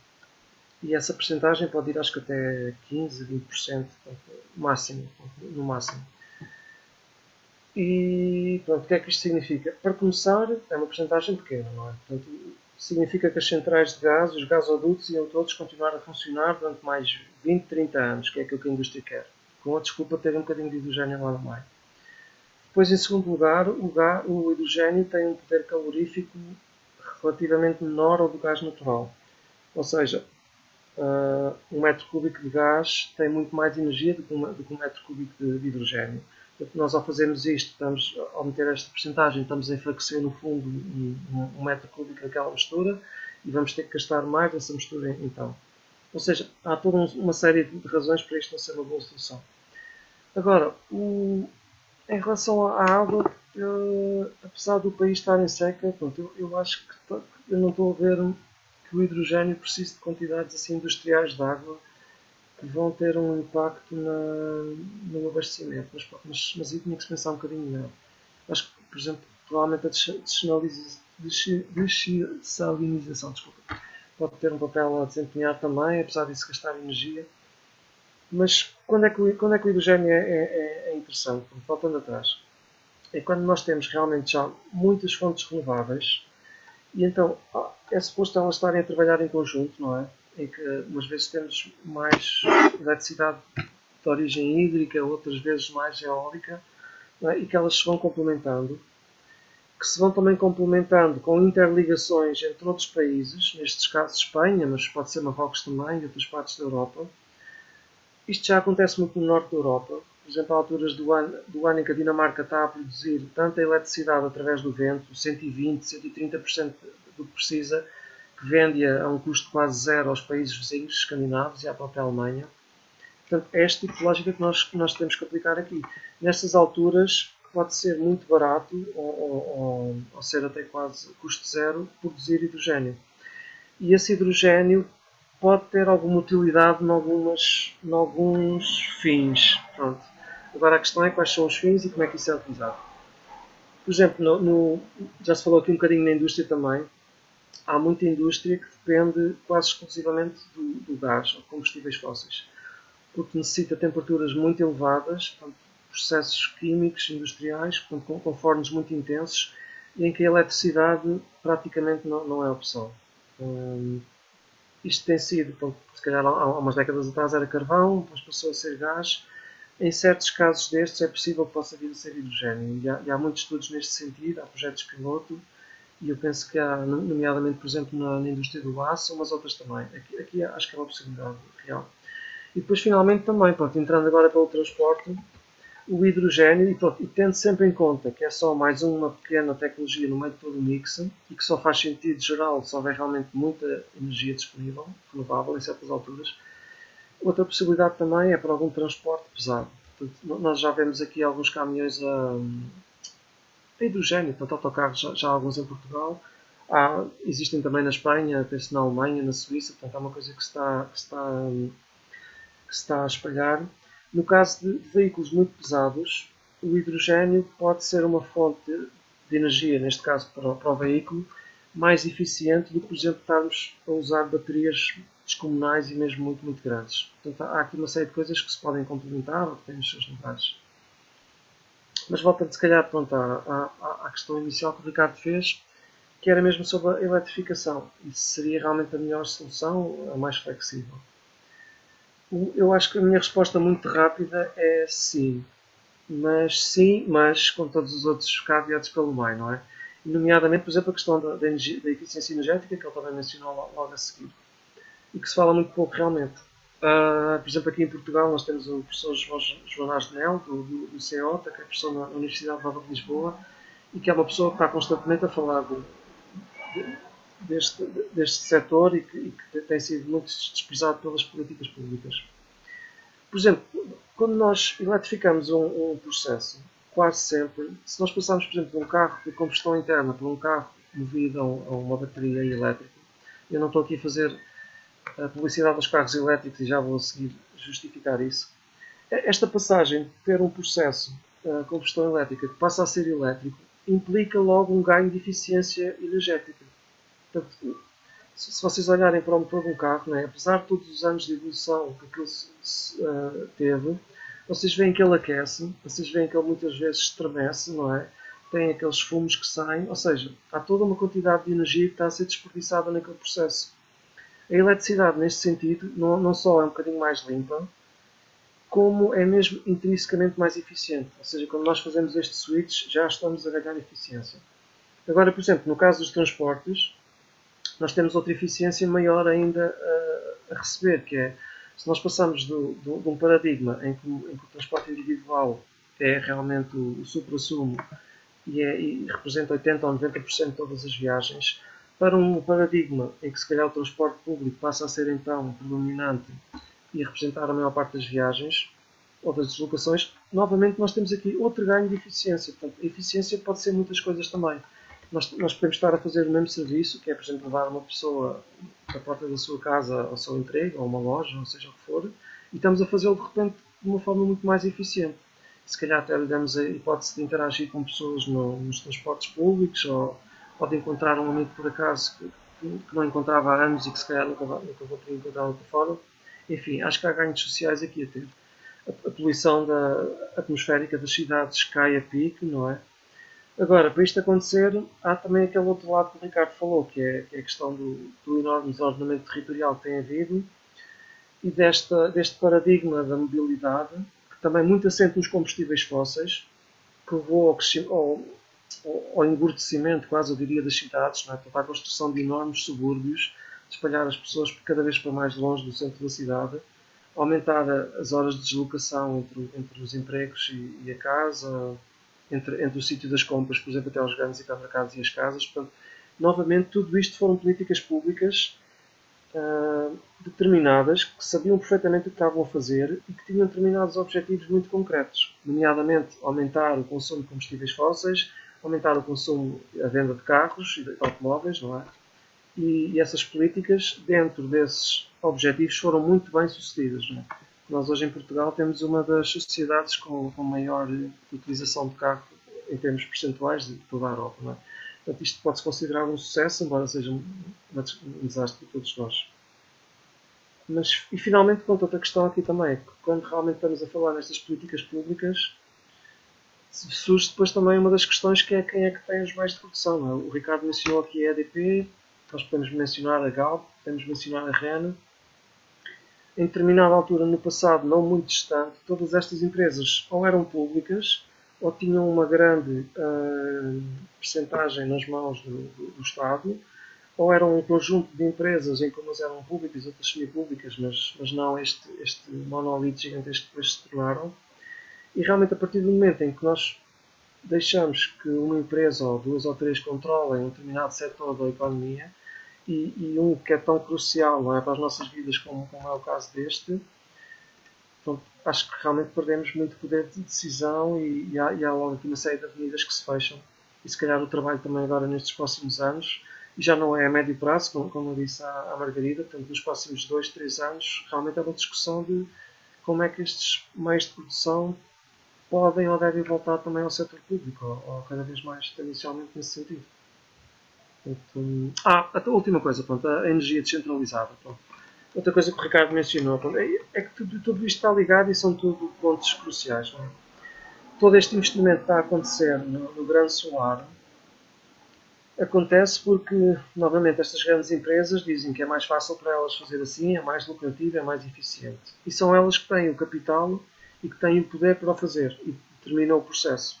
E essa percentagem pode ir acho que até 15, 20% máximo, no máximo. E pronto, o que é que isto significa? Para começar, é uma porcentagem pequena, não é? Portanto, significa que as centrais de gás, os gasodutos, iam todos continuar a funcionar durante mais 20, 30 anos, que é aquilo que a indústria quer. Com a desculpa de ter um bocadinho de hidrogênio lá no meio. Depois, em segundo lugar, o, gás, o hidrogênio tem um poder calorífico relativamente menor ao do gás natural. Ou seja, uh, um metro cúbico de gás tem muito mais energia do que um, do que um metro cúbico de, hidrogênio. Nós ao fazermos isto, estamos, ao meter esta porcentagem, estamos a enfraquecer no fundo um, um, metro cúbico daquela mistura e vamos ter que gastar mais dessa mistura então. Ou seja, há toda uma série de razões para isto não ser uma boa solução. Agora, o, em relação à água, eu, apesar do país estar em seca, pronto, eu, eu acho que eu não estou a ver que o hidrogênio precise de quantidades assim industriais de água vão ter um impacto na, no abastecimento. Mas, mas, mas aí tinha que se pensar um bocadinho melhor. Acho que, por exemplo, provavelmente a dessalinização desculpa, pode ter um papel a desempenhar também, apesar disso gastar energia. Mas quando é que, quando é que o hidrogênio é, é, é interessante? Voltando atrás. É quando nós temos realmente já muitas fontes renováveis e então ah, é suposto elas estarem a trabalhar em conjunto, não é? Em que umas vezes temos mais eletricidade de origem hídrica, outras vezes mais eólica, é? e que elas se vão complementando. que se vão também complementando com interligações entre outros países, nestes casos Espanha, mas pode ser Marrocos também e outras partes da Europa. Isto já acontece muito no norte da Europa. Por exemplo, há alturas do ano, do ano em que a Dinamarca está a produzir tanta eletricidade através do vento, 120, 130% do que precisa, que vende-a a um custo quase zero aos países vizinhos escandinavos e à própria Alemanha. Portanto, é este tipo de lógica que nós, que nós temos que aplicar aqui. Nestas alturas, pode ser muito barato ou, ou, ou, ser até quase custo zero produzir hidrogênio. E esse hidrogênio pode ter alguma utilidade em, em alguns fins. Pronto. Agora a questão é quais são os fins e como é que isso é utilizado. Por exemplo, no, no, já se falou aqui um bocadinho na indústria também. Há muita indústria que depende quase exclusivamente do, do gás ou combustíveis fósseis, porque necessita temperaturas muito elevadas, portanto, processos químicos, industriais, com, com fornos muito intensos, em que a eletricidade praticamente não, não é opção. Hum, isto tem sido, se calhar há umas décadas atrás era carvão, depois passou a ser gás. Em certos casos destes é possível que possa vir a ser hidrogênio. E há, e há muitos estudos neste sentido, há projetos piloto, e eu penso que há, nomeadamente, por exemplo, na, na indústria do aço, mas outras também. Aqui, aqui acho que é uma possibilidade real. E depois, finalmente, também, pronto, entrando agora pelo transporte, o hidrogênio, e, pronto, e tendo sempre em conta que é só mais uma pequena tecnologia no meio de todo o mix e que só faz sentido geral se houver realmente muita energia disponível, renovável, em certas alturas. Outra possibilidade também é para algum transporte pesado. Portanto, nós já vemos aqui alguns caminhões a, a hidrogênio, portanto, autocarros, já, já há alguns em Portugal. Há, existem também na Espanha, penso na Alemanha, na Suíça, portanto, é uma coisa que se está, que está, que está a espalhar. No caso de veículos muito pesados, o hidrogênio pode ser uma fonte de energia, neste caso para o, para o veículo, mais eficiente do que, por exemplo, estarmos a usar baterias descomunais e mesmo muito, muito grandes. Portanto, há aqui uma série de coisas que se podem complementar ou que têm os seus vantagens. Mas voltando, se calhar, pronto, à, à, à, questão inicial que o Ricardo fez, que era mesmo sobre a eletrificação. Isso seria realmente a melhor solução, a mais flexível. Eu acho que a minha resposta muito rápida é sim. Mas sim, mas com todos os outros caveatos pelo meio, não é? Nomeadamente, por exemplo, a questão da, da, energia, da eficiência energética, que ele também mencionou logo a seguir. E que se fala muito pouco realmente. Uh, por exemplo, aqui em Portugal nós temos o professor João Asnel, do, do, do CEOTA, que é professor na Universidade Nova de Lisboa, e que é uma pessoa que está constantemente a falar de, de deste, deste setor e que, e que, tem sido muito desprezado pelas políticas públicas. Por exemplo, quando nós eletrificamos um, um processo, quase sempre, se nós passarmos, por exemplo, de um carro de combustão interna para um carro movido a, uma bateria elétrica, eu não estou aqui a fazer a publicidade dos carros elétricos e já vou seguir justificar isso. Esta passagem de ter um processo a combustão elétrica que passa a ser elétrico implica logo um ganho de eficiência energética. Portanto, se vocês olharem para o motor de um carro, né, apesar de todos os anos de evolução que aquilo uh, teve, vocês veem que ele aquece, vocês veem que ele muitas vezes estremece, não é? Tem aqueles fumos que saem, ou seja, há toda uma quantidade de energia que está a ser desperdiçada naquele processo. A eletricidade, neste sentido, não, não só é um bocadinho mais limpa, como é mesmo intrinsecamente mais eficiente. Ou seja, quando nós fazemos este switch, já estamos a ganhar eficiência. Agora, por exemplo, no caso dos transportes, nós temos outra eficiência maior ainda a, a receber, que é se nós passamos do, do, de um paradigma em que, em que, o transporte individual é realmente o, o supra-sumo e, é, e, representa 80 ou 90% de todas as viagens, para um paradigma em que se calhar o transporte público passa a ser então predominante e representar a maior parte das viagens ou das deslocações, novamente nós temos aqui outro ganho de eficiência. Portanto, eficiência pode ser muitas coisas também nós, nós podemos estar a fazer o mesmo serviço, que é, por exemplo, levar uma pessoa da porta da sua casa ao seu emprego, ou uma loja, ou seja o que for, e estamos a fazê-lo de repente de uma forma muito mais eficiente. Se calhar até lhe damos a hipótese de interagir com pessoas no, nos transportes públicos, ou pode encontrar um amigo por acaso que, que não encontrava há anos e que se calhar nunca, nunca vou poder encontrar outra forma. Enfim, acho que há ganhos sociais aqui a ter. A, a poluição da, atmosférica das cidades cai a pique, não é? Agora, para isto acontecer, há também aquele outro lado que o Ricardo falou, que é, que é a questão do, do, enorme desordenamento territorial que tem havido e desta, deste paradigma da mobilidade, que também muito assente nos combustíveis fósseis, que levou ao, ao, ao engordecimento, quase eu diria, das cidades, não é? para a construção de enormes subúrbios, espalhar as pessoas cada vez para mais longe do centro da cidade, aumentar as horas de deslocação entre, entre os empregos e, e a casa, entre, entre o sítio das compras, por exemplo, até aos grandes hipermercados e as casas. Portanto, novamente, tudo isto foram políticas públicas uh, determinadas, que sabiam perfeitamente o que estavam a fazer e que tinham determinados objetivos muito concretos, nomeadamente aumentar o consumo de combustíveis fósseis, aumentar o consumo, a venda de carros e de automóveis, não é? E, e essas políticas, dentro desses objetivos, foram muito bem sucedidas. É? Nós hoje em Portugal temos uma das sociedades com, com maior utilização de carro em termos percentuais de toda a Europa. Não é? Portanto, isto pode-se considerar um sucesso, embora seja um, um desastre para todos nós. Mas, e finalmente, conta outra questão aqui também, que quando realmente estamos a falar nestas políticas públicas, surge depois também uma das questões que é quem é que tem os meios de produção. É? O Ricardo mencionou aqui a EDP, nós podemos mencionar a Galp, podemos mencionar a REN. Em determinada altura, no passado, não muito distante, todas estas empresas ou eram públicas ou tinham uma grande uh, percentagem nas mãos do, do, do, Estado, ou eram um conjunto de empresas em que umas eram públicas, outras semi-públicas, mas, mas não este, este monolito gigantesco que depois se tornaram. E realmente, a partir do momento em que nós deixamos que uma empresa ou duas ou três controlem um determinado setor da economia, e, e, um que é tão crucial não é, para as nossas vidas como, como é o caso deste, então, acho que realmente perdemos muito poder de decisão e, e, há, e há logo aqui uma série de avenidas que se fecham. E se calhar o trabalho também agora nestes próximos anos, e já não é a médio prazo, como, como eu disse à, à Margarida, portanto nos próximos dois, três anos, realmente é uma discussão de como é que estes meios de produção podem ou devem voltar também ao setor público, ou, ou cada vez mais tendencialmente nesse sentido. Ah, a última coisa, pronto, a energia descentralizada. Pronto. Outra coisa que o Ricardo mencionou pronto, é, é que tudo, tudo, isto está ligado e são tudo pontos cruciais. É? Todo este investimento está a acontecer no, no grande solar acontece porque, novamente, estas grandes empresas dizem que é mais fácil para elas fazer assim, é mais lucrativo, é mais eficiente. E são elas que têm o capital e que têm o poder para o fazer e determinam o processo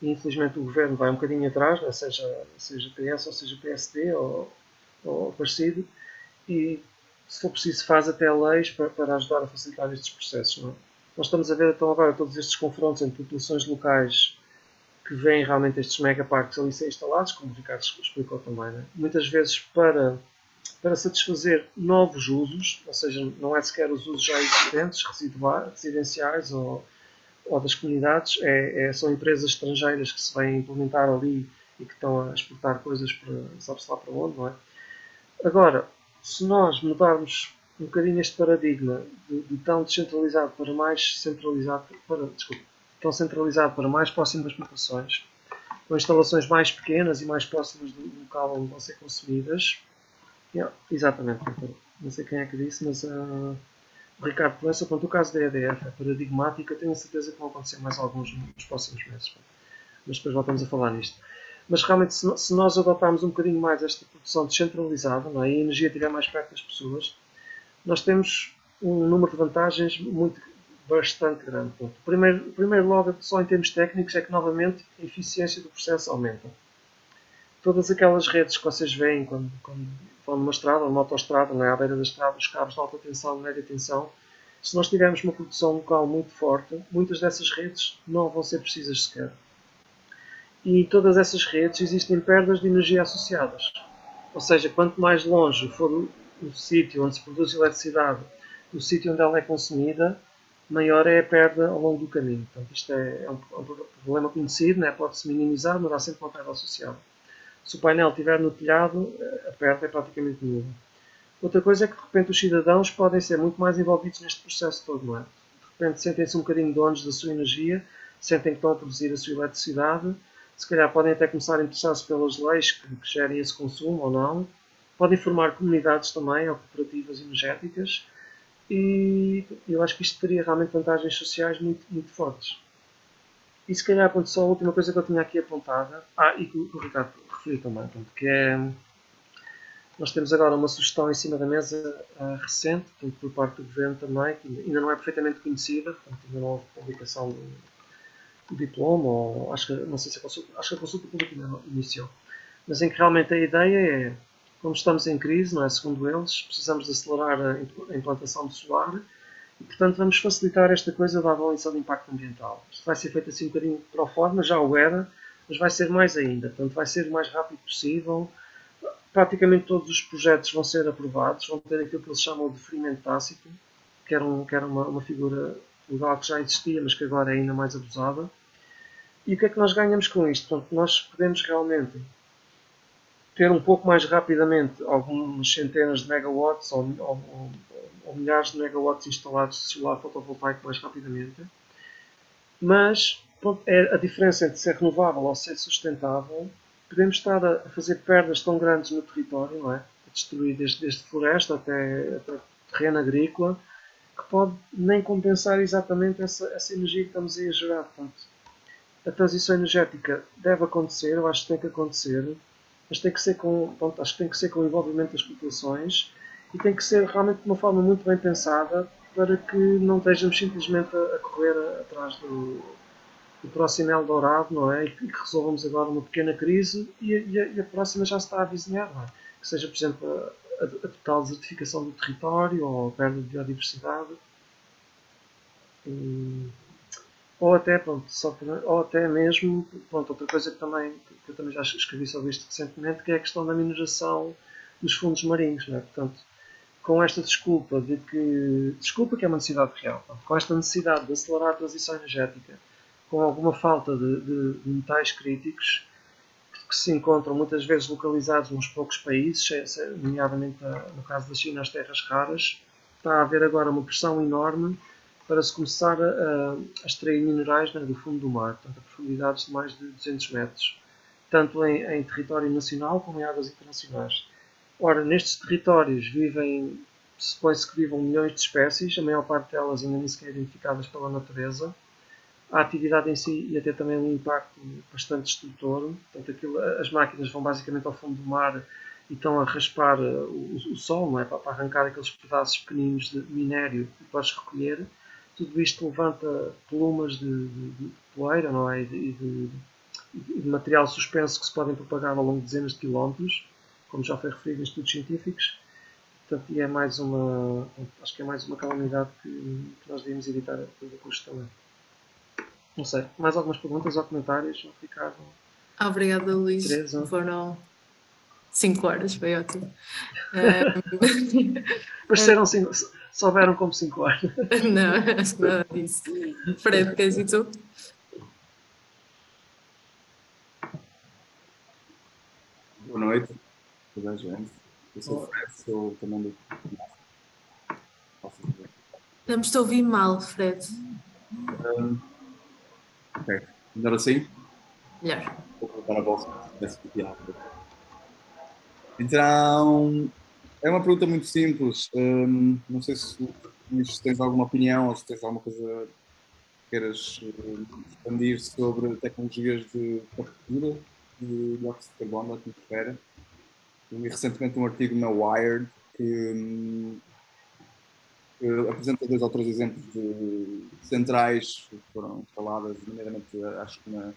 e infelizmente o governo vai um bocadinho atrás, né? seja, seja PS ou seja PSD ou, ou parecido, e se for preciso faz até leis para, para ajudar a facilitar estes processos. É? Nós estamos a ver então agora todos estes confrontos entre populações locais que veem realmente estes megaparques ali ser instalados, como o Ricardo explicou também, né? muitas vezes para, para satisfazer novos usos, ou seja, não é sequer os usos já existentes, residenciais ou ou das comunidades é, é, são empresas estrangeiras que se vêm implementar ali e que estão a exportar coisas para sabe-se lá para onde, não é? Agora, se nós mudarmos um bocadinho este paradigma de, de tão descentralizado para mais centralizado, para, desculpa, tão centralizado para mais próximo das populações, com instalações mais pequenas e mais próximas do local onde vão ser consumidas, yeah, exatamente, não sei quem é que disse, mas uh, Ricardo Proença, pronto, o caso da EDF é paradigmático, tenho a certeza que vão acontecer mais alguns nos próximos meses. Mas depois voltamos a falar nisto. Mas realmente, se nós adotarmos um bocadinho mais esta produção descentralizada não é? e a energia estiver mais perto das pessoas, nós temos um número de vantagens muito, bastante grande. O primeiro, primeiro, logo, só em termos técnicos, é que novamente a eficiência do processo aumenta. Todas aquelas redes que vocês veem quando, quando vão numa estrada, numa autoestrada, não é? beira da estrada, os cabos de alta tensão, média tensão, se nós tivermos uma produção local muito forte, muitas dessas redes não vão ser precisas sequer. E todas essas redes existem perdas de energia associadas. Ou seja, quanto mais longe for o, sítio onde se produz eletricidade, o sítio onde ela é consumida, maior é a perda ao longo do caminho. Portanto, isto é, é um, é um problema conhecido, né? pode-se minimizar, mas há sempre uma perda associada. Se o painel estiver no telhado, a perda é praticamente nula. Outra coisa é que de repente os cidadãos podem ser muito mais envolvidos neste processo todo, não é? De repente sentem-se um bocadinho donos da sua energia, sentem que estão a produzir a sua eletricidade, se calhar podem até começar a interessar-se pelas leis que, que gerem esse consumo ou não, podem formar comunidades também, ou cooperativas energéticas, e eu acho que isto teria realmente vantagens sociais muito, muito fortes. E se calhar, pronto, só a última coisa que eu tinha aqui apontada, ah, e que o Ricardo referiu também, pronto, que é, nós temos agora uma sugestão em cima da mesa uh, recente, portanto, por parte do Governo também, que ainda não é perfeitamente conhecida, portanto, ainda não houve publicação do, diploma, ou acho que, não sei se a consulta, acho que a consulta pública iniciou. Mas em que realmente a ideia é, como estamos em crise, não é? segundo eles, precisamos acelerar a implantação do solar e, portanto, vamos facilitar esta coisa da avaliação de impacto ambiental. Isto vai ser feito assim um bocadinho para forma, já o era, mas vai ser mais ainda. Portanto, vai ser o mais rápido possível. Praticamente todos os projetos vão ser aprovados, vão ter aquilo que eles chamam de deferimento tácito, que era, um, que era uma, uma figura legal que já existia, mas que agora é ainda mais abusada. E o que é que nós ganhamos com isto? Portanto, nós podemos realmente ter um pouco mais rapidamente algumas centenas de megawatts ou, ou, ou milhares de megawatts instalados de solar fotovoltaico mais rapidamente. Mas é a diferença entre ser renovável ou ser sustentável. Podemos estar a fazer perdas tão grandes no território, não é? a destruir desde, desde floresta até, até terreno agrícola, que pode nem compensar exatamente essa, essa energia que estamos a gerar. Portanto, a transição energética deve acontecer, eu acho que tem que acontecer, mas tem que ser com, pronto, acho que tem que ser com o envolvimento das populações e tem que ser realmente de uma forma muito bem pensada para que não estejamos simplesmente a, correr atrás do, do próximo Eldorado, não é? E que, resolvamos agora uma pequena crise e, e, a, e, a, próxima já está a avizinhar, não é? Que seja, por exemplo, a, a, a total desertificação do território ou a perda de biodiversidade. E, ou até, pronto, só, ou até mesmo, pronto, outra coisa que, também, que eu também já escrevi sobre isto recentemente, que é a questão da mineração dos fundos marinhos, não é? Portanto, com esta desculpa de que, desculpa que é uma necessidade real, com esta necessidade de acelerar a transição energética, com alguma falta de, de, de metais críticos, que se encontram muitas vezes localizados nos poucos países, nomeadamente no caso da China, as terras raras, está a haver agora uma pressão enorme para se começar a, a extrair minerais né, do fundo do mar, portanto, a profundidades de mais de 200 metros, tanto em, em território nacional como em águas internacionais. Ora, nestes territórios vivem, supõe-se que vivam milhões de espécies, a maior parte delas ainda nem sequer identificadas pela natureza. A atividade em si ia ter também um impacto bastante destrutor. Portanto, aquilo, as máquinas vão basicamente ao fundo do mar e estão a raspar o, o sol não é? para, para arrancar aqueles pedaços pequeninos de minério que podes recolher tudo isto levanta plumas de, de, de poeira não é? e de, de, de, material suspenso que se podem propagar ao longo de dezenas de quilómetros, como já foi referido em estudos científicos. Portanto, e é mais uma, acho que é mais uma calamidade que, que nós devíamos evitar a todo custo também. Não sei, mais algumas perguntas ou comentários? Ricardo? Obrigada, Luís. Teresa. Foram 5 horas, foi ótimo. Pareceram 5 souberam como 5 horas. Não, acho que nada disso. Fred, queres ir tu? Boa noite, Eu sou o Fred, sou também do. Estamos a ouvir mal, Fred. Um, ok, melhor assim? Melhor. Vou colocar a rápido. Então, é uma pergunta muito simples. Um, não sei se, se tens alguma opinião ou se tens alguma coisa que queiras uh, expandir sobre tecnologias de captura de dióxido de carbono da atmosfera. Li recentemente um artigo na Wired que, um, que apresenta dois ou três exemplos de centrais que foram instaladas, nomeadamente acho que na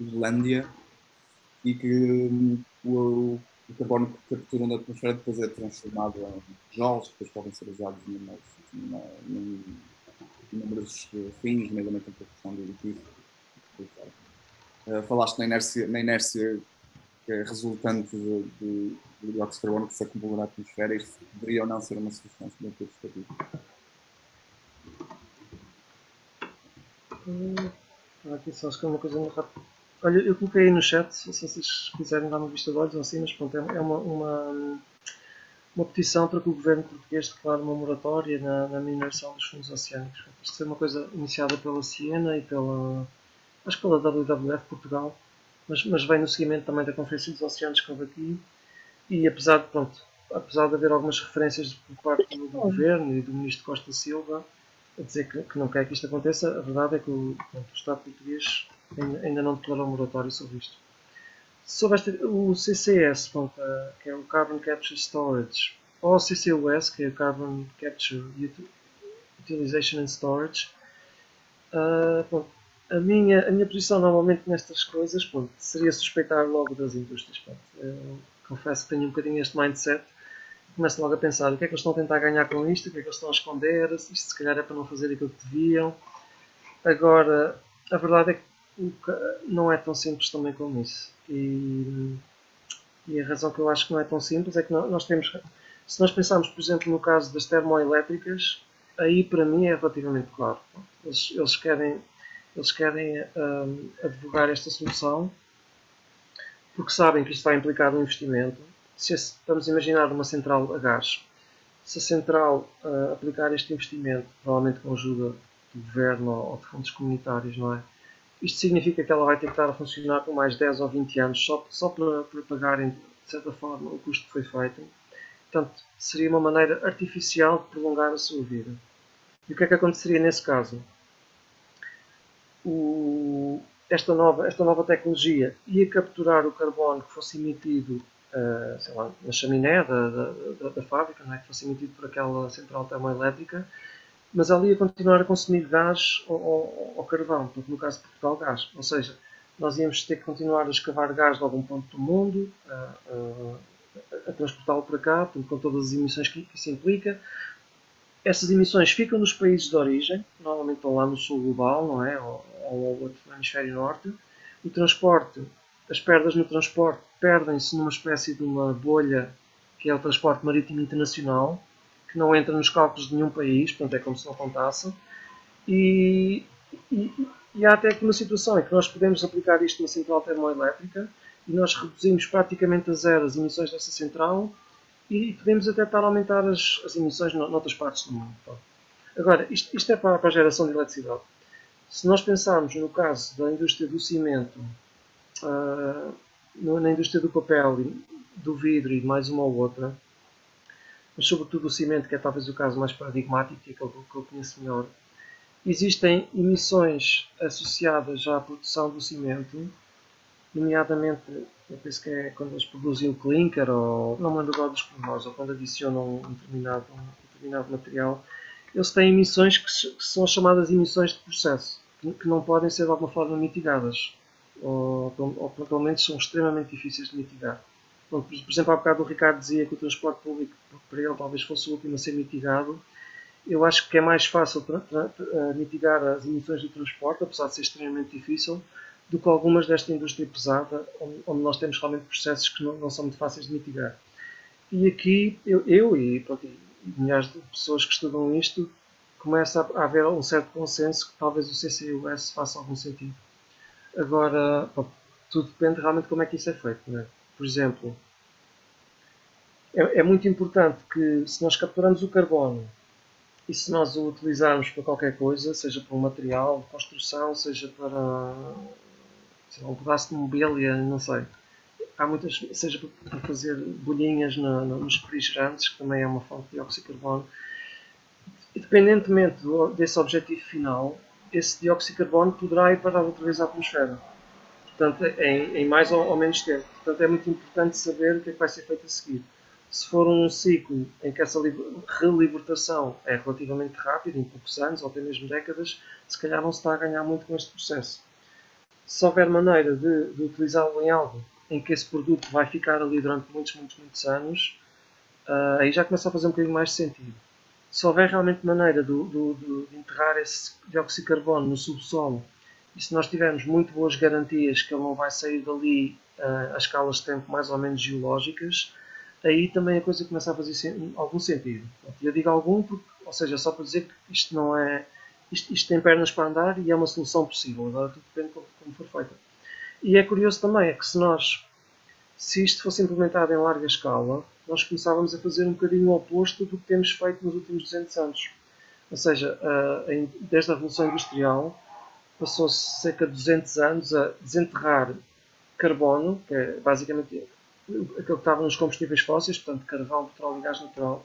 Islândia, e que um, o, o carbono que capturam da atmosfera depois é transformado em tijolos que depois podem ser usados num, inúmeros fins, nomeadamente em produção de edifícios. Uh, falaste na inércia, na inércia resultante de, de, dióxido de carbono que se acumula na atmosfera, isto deveria ou não ser uma solução para o estatuto? Hum, aqui só acho que é uma coisa muito rápida Olha, eu coloquei aí no chat, se vocês quiserem dar uma vista de olhos ou assim, mas pronto, é, é uma, uma, uma petição para que o governo português declare uma moratória na, na mineração dos fundos oceânicos. Isto é uma coisa iniciada pela Siena e pela, acho que pela WWF Portugal, mas, mas vem no seguimento também da Conferência dos Oceanos que houve aqui e apesar de, pronto, apesar de haver algumas referências por parte do, governo e do ministro Costa Silva a dizer que, que, não quer que isto aconteça, a verdade é que o, pronto, o Estado português ainda não declarou um moratório sobre isto. Sobre este, o CCS, que é o Carbon Capture Storage, ou o CCUS, que é o Carbon Capture Utilization and Storage, uh, a minha, a minha posição normalmente nestas coisas pronto, seria suspeitar logo das indústrias. Pronto. Confesso que tenho um bocadinho este mindset. Começo logo a pensar o que é que eles estão a tentar ganhar com isto, o que é que eles estão a esconder, isto se calhar é para não fazer aquilo que deviam. Agora, a verdade é que não é tão simples também como isso. E, e, a razão que eu acho que não é tão simples é que nós temos. Se nós pensarmos, por exemplo, no caso das termoelétricas, aí para mim é relativamente claro. Eles, eles querem, eles querem um, advogar esta solução porque sabem que isto vai implicar um investimento. Se estamos a imaginar uma central a gás, se a central uh, aplicar este investimento, provavelmente com ajuda do governo ou de fundos comunitários, não é? Isto significa que ela vai ter que estar a funcionar por mais 10 ou 20 anos só, só para, para pagarem, de certa forma, o custo que foi feito. Portanto, seria uma maneira artificial de prolongar a sua vida. E o que é que aconteceria nesse caso? O, esta, nova, esta nova tecnologia ia capturar o carbono que fosse emitido uh, lá, na chaminé da, da, da, fábrica, é? que fosse emitido por aquela central termoelétrica, mas ela ia continuar a consumir gás ou, ou, carvão, porque no caso de Portugal, gás. Ou seja, nós íamos ter que continuar a escavar gás de algum ponto do mundo, a, a, a transportá-lo para cá, portanto, com todas as emissões que, que isso implica. Essas emissões ficam nos países de origem, normalmente estão lá no sul global, não é? Ou, ou outro hemisfério norte. O transporte, as perdas no transporte perdem-se numa espécie de uma bolha que é o transporte marítimo internacional, que não entra nos cálculos de nenhum país, portanto é como se não contasse. E, e, e há até aqui uma situação em que nós podemos aplicar isto na central termoelétrica e nós reduzimos praticamente a zero as emissões dessa central e podemos até estar a aumentar as, as emissões noutras partes do mundo. Agora, isto, isto é para, para, a geração de eletricidade. Se nós pensarmos no caso da indústria do cimento, uh, na indústria do papel, do vidro e mais uma ou outra, mas sobretudo o cimento, que é talvez o caso mais paradigmático e aquele que eu conheço melhor, existem emissões associadas à produção do cimento, nomeadamente, eu penso que é quando eles produzem o clinker, ou não lembro agora dos pormenores, ou quando adicionam um determinado, um determinado material, eles têm emissões que, que são as chamadas emissões de processo, que, que, não podem ser de alguma forma mitigadas, ou, ou, pelo menos são extremamente difíceis de mitigar. Bom, por exemplo, há bocado o Ricardo dizia que o transporte público para ele talvez fosse o último a ser mitigado. Eu acho que é mais fácil mitigar as emissões do transporte, apesar de ser extremamente difícil, do que algumas desta indústria pesada, onde nós temos realmente processos que não, não são muito fáceis de mitigar. E aqui, eu, eu e, pronto, milhares de pessoas que estudam isto, começa a haver um certo consenso que talvez o CCUS faça algum sentido. Agora, tudo depende realmente de como é que isso é feito. É? Por exemplo, é, é, muito importante que se nós capturamos o carbono e se nós o utilizarmos para qualquer coisa, seja para um material de construção, seja para lá, um pedaço de mobília, não sei. Há muitas, seja para fazer bolinhas na, na, nos refrigerantes, que também é uma fonte de dióxido de carbono. Independentemente do, desse objetivo final, esse dióxido de carbono poderá ir para outra vez à atmosfera portanto, em, em mais ou, ou, menos tempo. Portanto, é muito importante saber o que é que vai ser feito a seguir. Se for um ciclo em que essa relibertação é relativamente rápida, em poucos anos ou até mesmo décadas, se calhar não se está a ganhar muito com este processo. Se houver maneira de, de utilizá-lo em algo em que esse produto vai ficar ali durante muitos, muitos, muitos anos, uh, aí já começa a fazer um bocadinho mais de sentido. Se houver realmente maneira de, de, de enterrar esse dióxido de carbono no subsolo e se nós tivermos muito boas garantias que ele não vai sair dali uh, a escalas de tempo mais ou menos geológicas, aí também a coisa começa a fazer algum sentido. Eu digo algum, porque, ou seja, só para dizer que isto não é. Isto, isto, tem pernas para andar e é uma solução possível. Agora tudo depende de como, for feita. E é curioso também é que se nós, se isto fosse implementado em larga escala, nós começávamos a fazer um bocadinho o oposto do que temos feito nos últimos 200 anos. Ou seja, desde a Revolução Industrial, passou-se cerca de 200 anos a desenterrar carbono, que é basicamente aquilo que estava nos combustíveis fósseis, portanto carvão, petróleo e gás natural,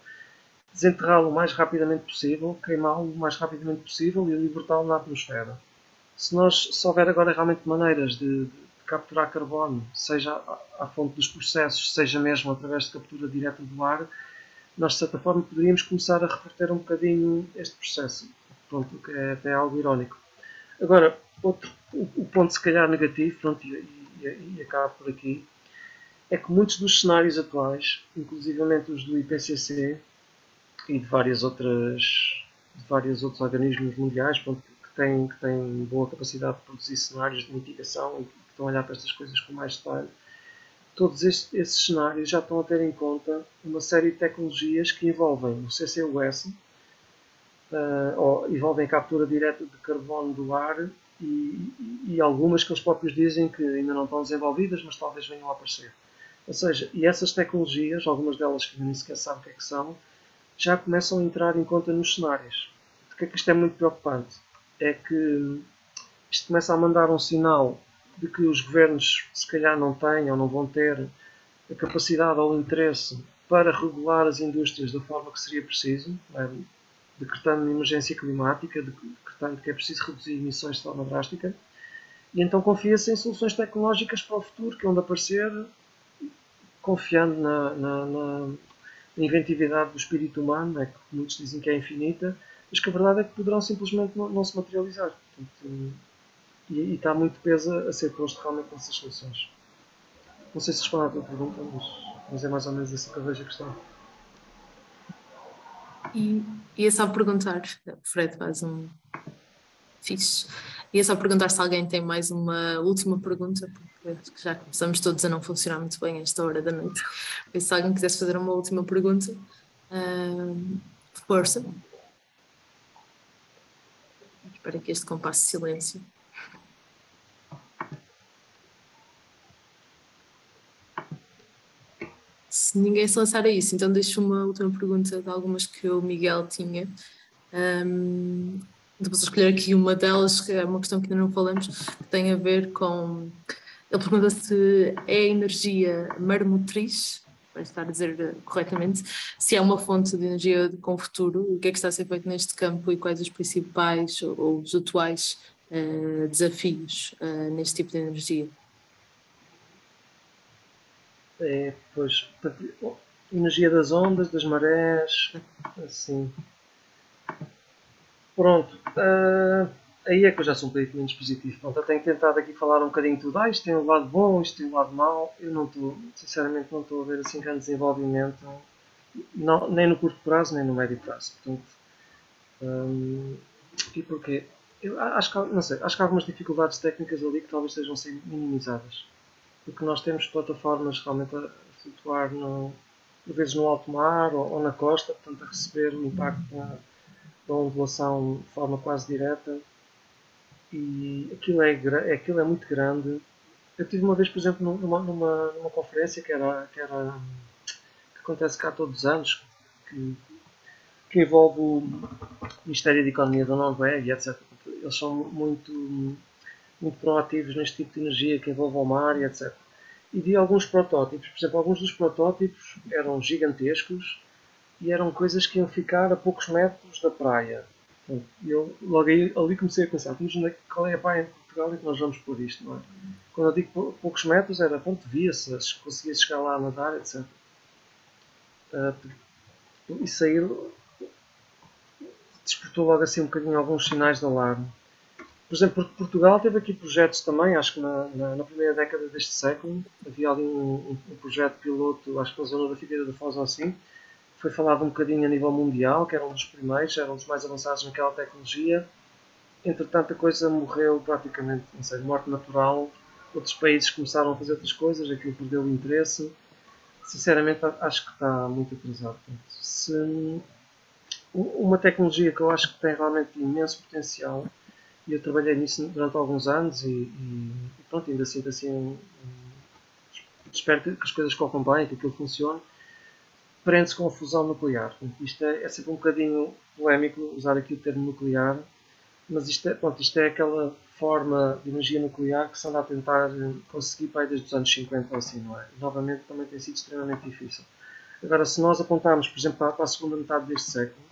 desenterrá-lo o mais rapidamente possível, queimá-lo o mais rapidamente possível e libertá-lo na atmosfera. Se, nós, se houver agora realmente maneiras de, de capturar carbono, seja à, à fonte dos processos, seja mesmo através de captura direta do ar, nós de certa forma poderíamos começar a reverter um bocadinho este processo. Pronto, que é até algo irónico. Agora, outro, o, ponto se calhar negativo, pronto, e, e, e acabo por aqui, é que muitos dos cenários atuais, inclusivamente os do IPCC e de várias outras de vários outros organismos mundiais pronto, que, têm, que têm boa capacidade de produzir cenários de mitigação e que estão a olhar para estas coisas com mais detalhe, todos estes, esses cenários já estão a ter em conta uma série de tecnologias que envolvem o CCUS, uh, ou envolvem a captura direta de carbono do ar e, e, algumas que eles próprios dizem que ainda não estão desenvolvidas, mas talvez venham a aparecer. Ou seja, e essas tecnologias, algumas delas que nem sequer sabem o que é que são, já começam a entrar em conta nos cenários. Porque é que isto é muito preocupante? É que isto começa a mandar um sinal de que os governos se calhar não têm ou não vão ter a capacidade ou o interesse para regular as indústrias da forma que seria preciso, é? decretando emergência climática, decretando que é preciso reduzir emissões de forma drástica, e então confia-se em soluções tecnológicas para o futuro que vão aparecer, confiando na, na, na, inventividade do espírito humano, é que muitos dizem que é infinita, mas que a verdade é que poderão simplesmente não, não se materializar. Portanto, e, e está muito peso a ser posto realmente nessas soluções. Não sei se respondo à tua pergunta, mas, mas é mais ou menos assim que eu vejo a questão. E ia só perguntar, Fred faz um fixe. Ia só perguntar se alguém tem mais uma última pergunta, porque já começamos todos a não funcionar muito bem esta hora da noite. se alguém quisesse fazer uma última pergunta, uh, força. Espero que este compasso de silêncio. se ninguém se lançar a isso, então deixo uma última pergunta de algumas que o Miguel tinha. Um, depois escolher aqui uma delas, que é uma questão que ainda não falamos, que tem a ver com. Ele pergunta se é energia marmotriz, para estar a dizer corretamente, se é uma fonte de energia com futuro, o que é que está a ser feito neste campo e quais os principais ou os atuais uh, desafios uh, neste tipo de energia. É, pois, energia das ondas, das marés, assim. Pronto. Uh, aí é que eu já sou um bocadinho menos positivo. Pronto, eu tenho tentado aqui falar um bocadinho tudo. Ah, isto tem um lado bom, isto tem um lado mau. Eu não estou, sinceramente, não estou a ver assim grande desenvolvimento, não, nem no curto prazo, nem no médio prazo. Portanto, um, e porquê? Eu acho que, não sei, acho que há algumas dificuldades técnicas ali que talvez a ser minimizadas porque nós temos plataformas realmente a flutuar no, por vezes no alto mar ou, ou na costa, portanto a receber o impacto da, da ondulação de forma quase direta e aquilo é, aquilo é muito grande. Eu tive uma vez, por exemplo, numa, numa, numa conferência que era, que era que acontece cá todos os anos, que, que envolve o Ministério da Economia da Noruega, etc. Eles são muito muito proativos neste tipo de energia que envolve o mar etc. E vi alguns protótipos, por exemplo, alguns dos protótipos eram gigantescos e eram coisas que iam ficar a poucos metros da praia. Eu logo aí, ali comecei a pensar, mas é qual é a praia em Portugal em que nós vamos por isto, não é? Quando eu digo poucos metros era, pronto, via-se, conseguia chegar lá a nadar, etc. Uh, e sair despertou logo assim um bocadinho alguns sinais de alarme. Por exemplo, Portugal teve aqui projetos também, acho que na, na, na primeira década deste século, havia ali um, um, projeto piloto, acho que na zona da Figueira da Foz ou assim, foi falado um bocadinho a nível mundial, que era um dos primeiros, era um dos mais avançados naquela tecnologia. Entretanto, a coisa morreu praticamente, não sei, morte natural. Outros países começaram a fazer outras coisas, aquilo perdeu o interesse. Sinceramente, acho que está muito atrasado. Se, uma tecnologia que eu acho que tem realmente imenso potencial e eu trabalhei nisso durante alguns anos e, e pronto, ainda sinto assim. Espero que, as coisas corram bem, que aquilo funcione. Prende-se com a fusão nuclear. Isto é, é, sempre um bocadinho polémico usar aqui o termo nuclear, mas isto é, pronto, isto é aquela forma de energia nuclear que se anda a tentar conseguir para aí desde os anos 50 ou assim, não é? Novamente também tem sido extremamente difícil. Agora, se nós apontarmos, por exemplo, para a segunda metade deste século,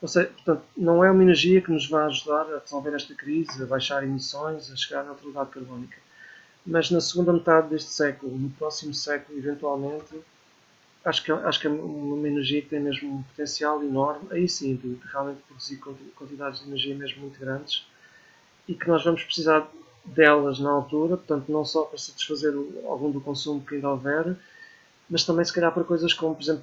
ou seja, portanto, não é uma energia que nos vai ajudar a resolver esta crise, a baixar emissões, a chegar à neutralidade carbónica. Mas na segunda metade deste século, no próximo século, eventualmente, acho que, acho que é uma energia que tem mesmo um potencial enorme, aí sim, de, de realmente produzir quantidades de energia mesmo muito grandes e que nós vamos precisar delas na altura, portanto, não só para satisfazer algum do consumo que ainda houver, mas também se calhar para coisas como, por exemplo,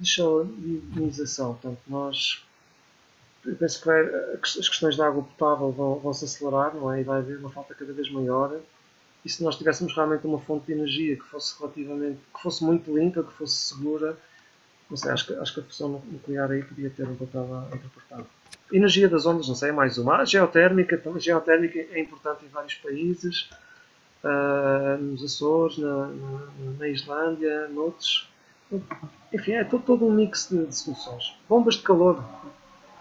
desalinização. Portanto, nós eu penso que vai, as questões da água potável vão, vão, se acelerar, não é? E vai haver uma falta cada vez maior. E se nós tivéssemos realmente uma fonte de energia que fosse relativamente, que fosse muito limpa, que fosse segura, não sei, acho que, acho que a fusão nuclear aí podia ter um papel a interpretar. Energia das ondas, não sei, é mais uma. A geotérmica, a geotérmica é importante em vários países, uh, nos Açores, na, na, na, Islândia, noutros. Enfim, é todo, todo um mix de, de, soluções. Bombas de calor.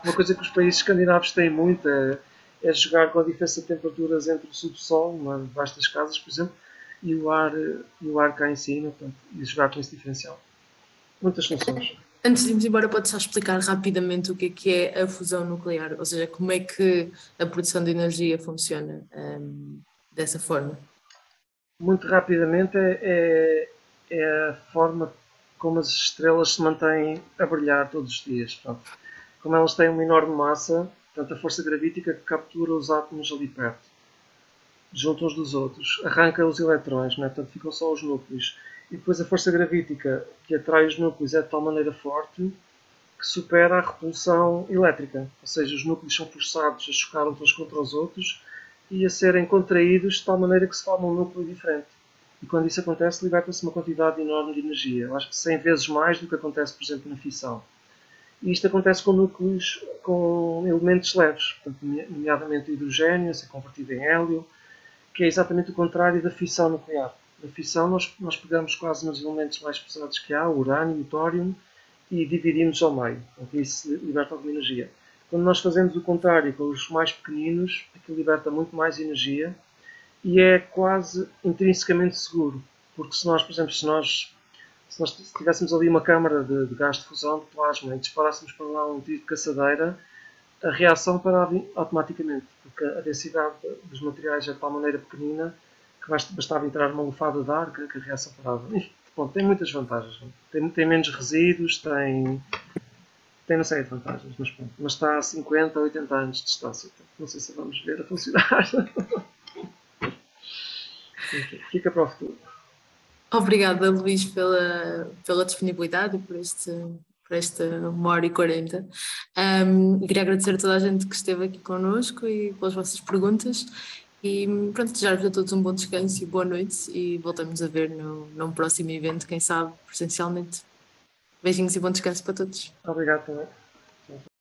Uma coisa que os países escandinavos têm muito é, é jogar com a diferença de temperaturas entre o subsolo, é? debaixo das casas, por exemplo, e o ar, e o ar cá em cima, portanto, e jogar com esse diferencial. Muitas funções. Antes de irmos embora, pode só explicar rapidamente o que é, que é a fusão nuclear, ou seja, como é que a produção de energia funciona um, dessa forma? Muito rapidamente, é, é, é, a forma como as estrelas se mantêm a brilhar todos os dias. Como elas têm uma enorme massa, portanto, a força gravítica que captura os átomos ali perto, junto uns dos outros, arranca os elétrons, né? portanto, ficam só os núcleos e depois a força gravítica que atrai os núcleos é de tal maneira forte que supera a repulsão elétrica. Ou seja, os núcleos são forçados a chocar uns contra os outros e a serem contraídos de tal maneira que se forma um núcleo diferente. E quando isso acontece, liberta-se uma quantidade enorme de energia. Eu acho que 100 vezes mais do que acontece, por exemplo, na fissão. E isto acontece com núcleos com elementos leves, portanto, nomeadamente hidrogênio, a ser convertido em hélio, que é exatamente o contrário da fissão nuclear. Na fissão, nós, nós pegamos quase nos elementos mais pesados que há, o urânio, o tório, e dividimos ao meio. Então, isso liberta alguma energia. Quando nós fazemos o contrário com os mais pequeninos, aquilo liberta muito mais energia e é quase intrinsecamente seguro. Porque se nós, por exemplo, se nós, se nós tivéssemos ali uma câmara de, de gás de fusão de plasma e disparássemos para lá um tiro de caçadeira, a reação parava automaticamente, porque a densidade dos materiais é de tal maneira pequenina que bastava entrar uma lufada de ar que, a reação parava. bom, tem muitas vantagens. Tem, tem, menos resíduos, tem, tem uma série de vantagens, mas, mas está a 50, 80 anos de distância. não sei se vamos ver a funcionar. Fica para o futuro. Obrigada, Luís, pela, pela disponibilidade e por este, por esta uma hora e quarenta. Um, queria agradecer a toda a gente que esteve aqui connosco e pelas vossas perguntas e pronto, desejar-vos a todos um bom descanso e boa noite e voltamos a ver no, num próximo evento, quem sabe, presencialmente. Beijinhos e bom descanso para todos. Obrigado também.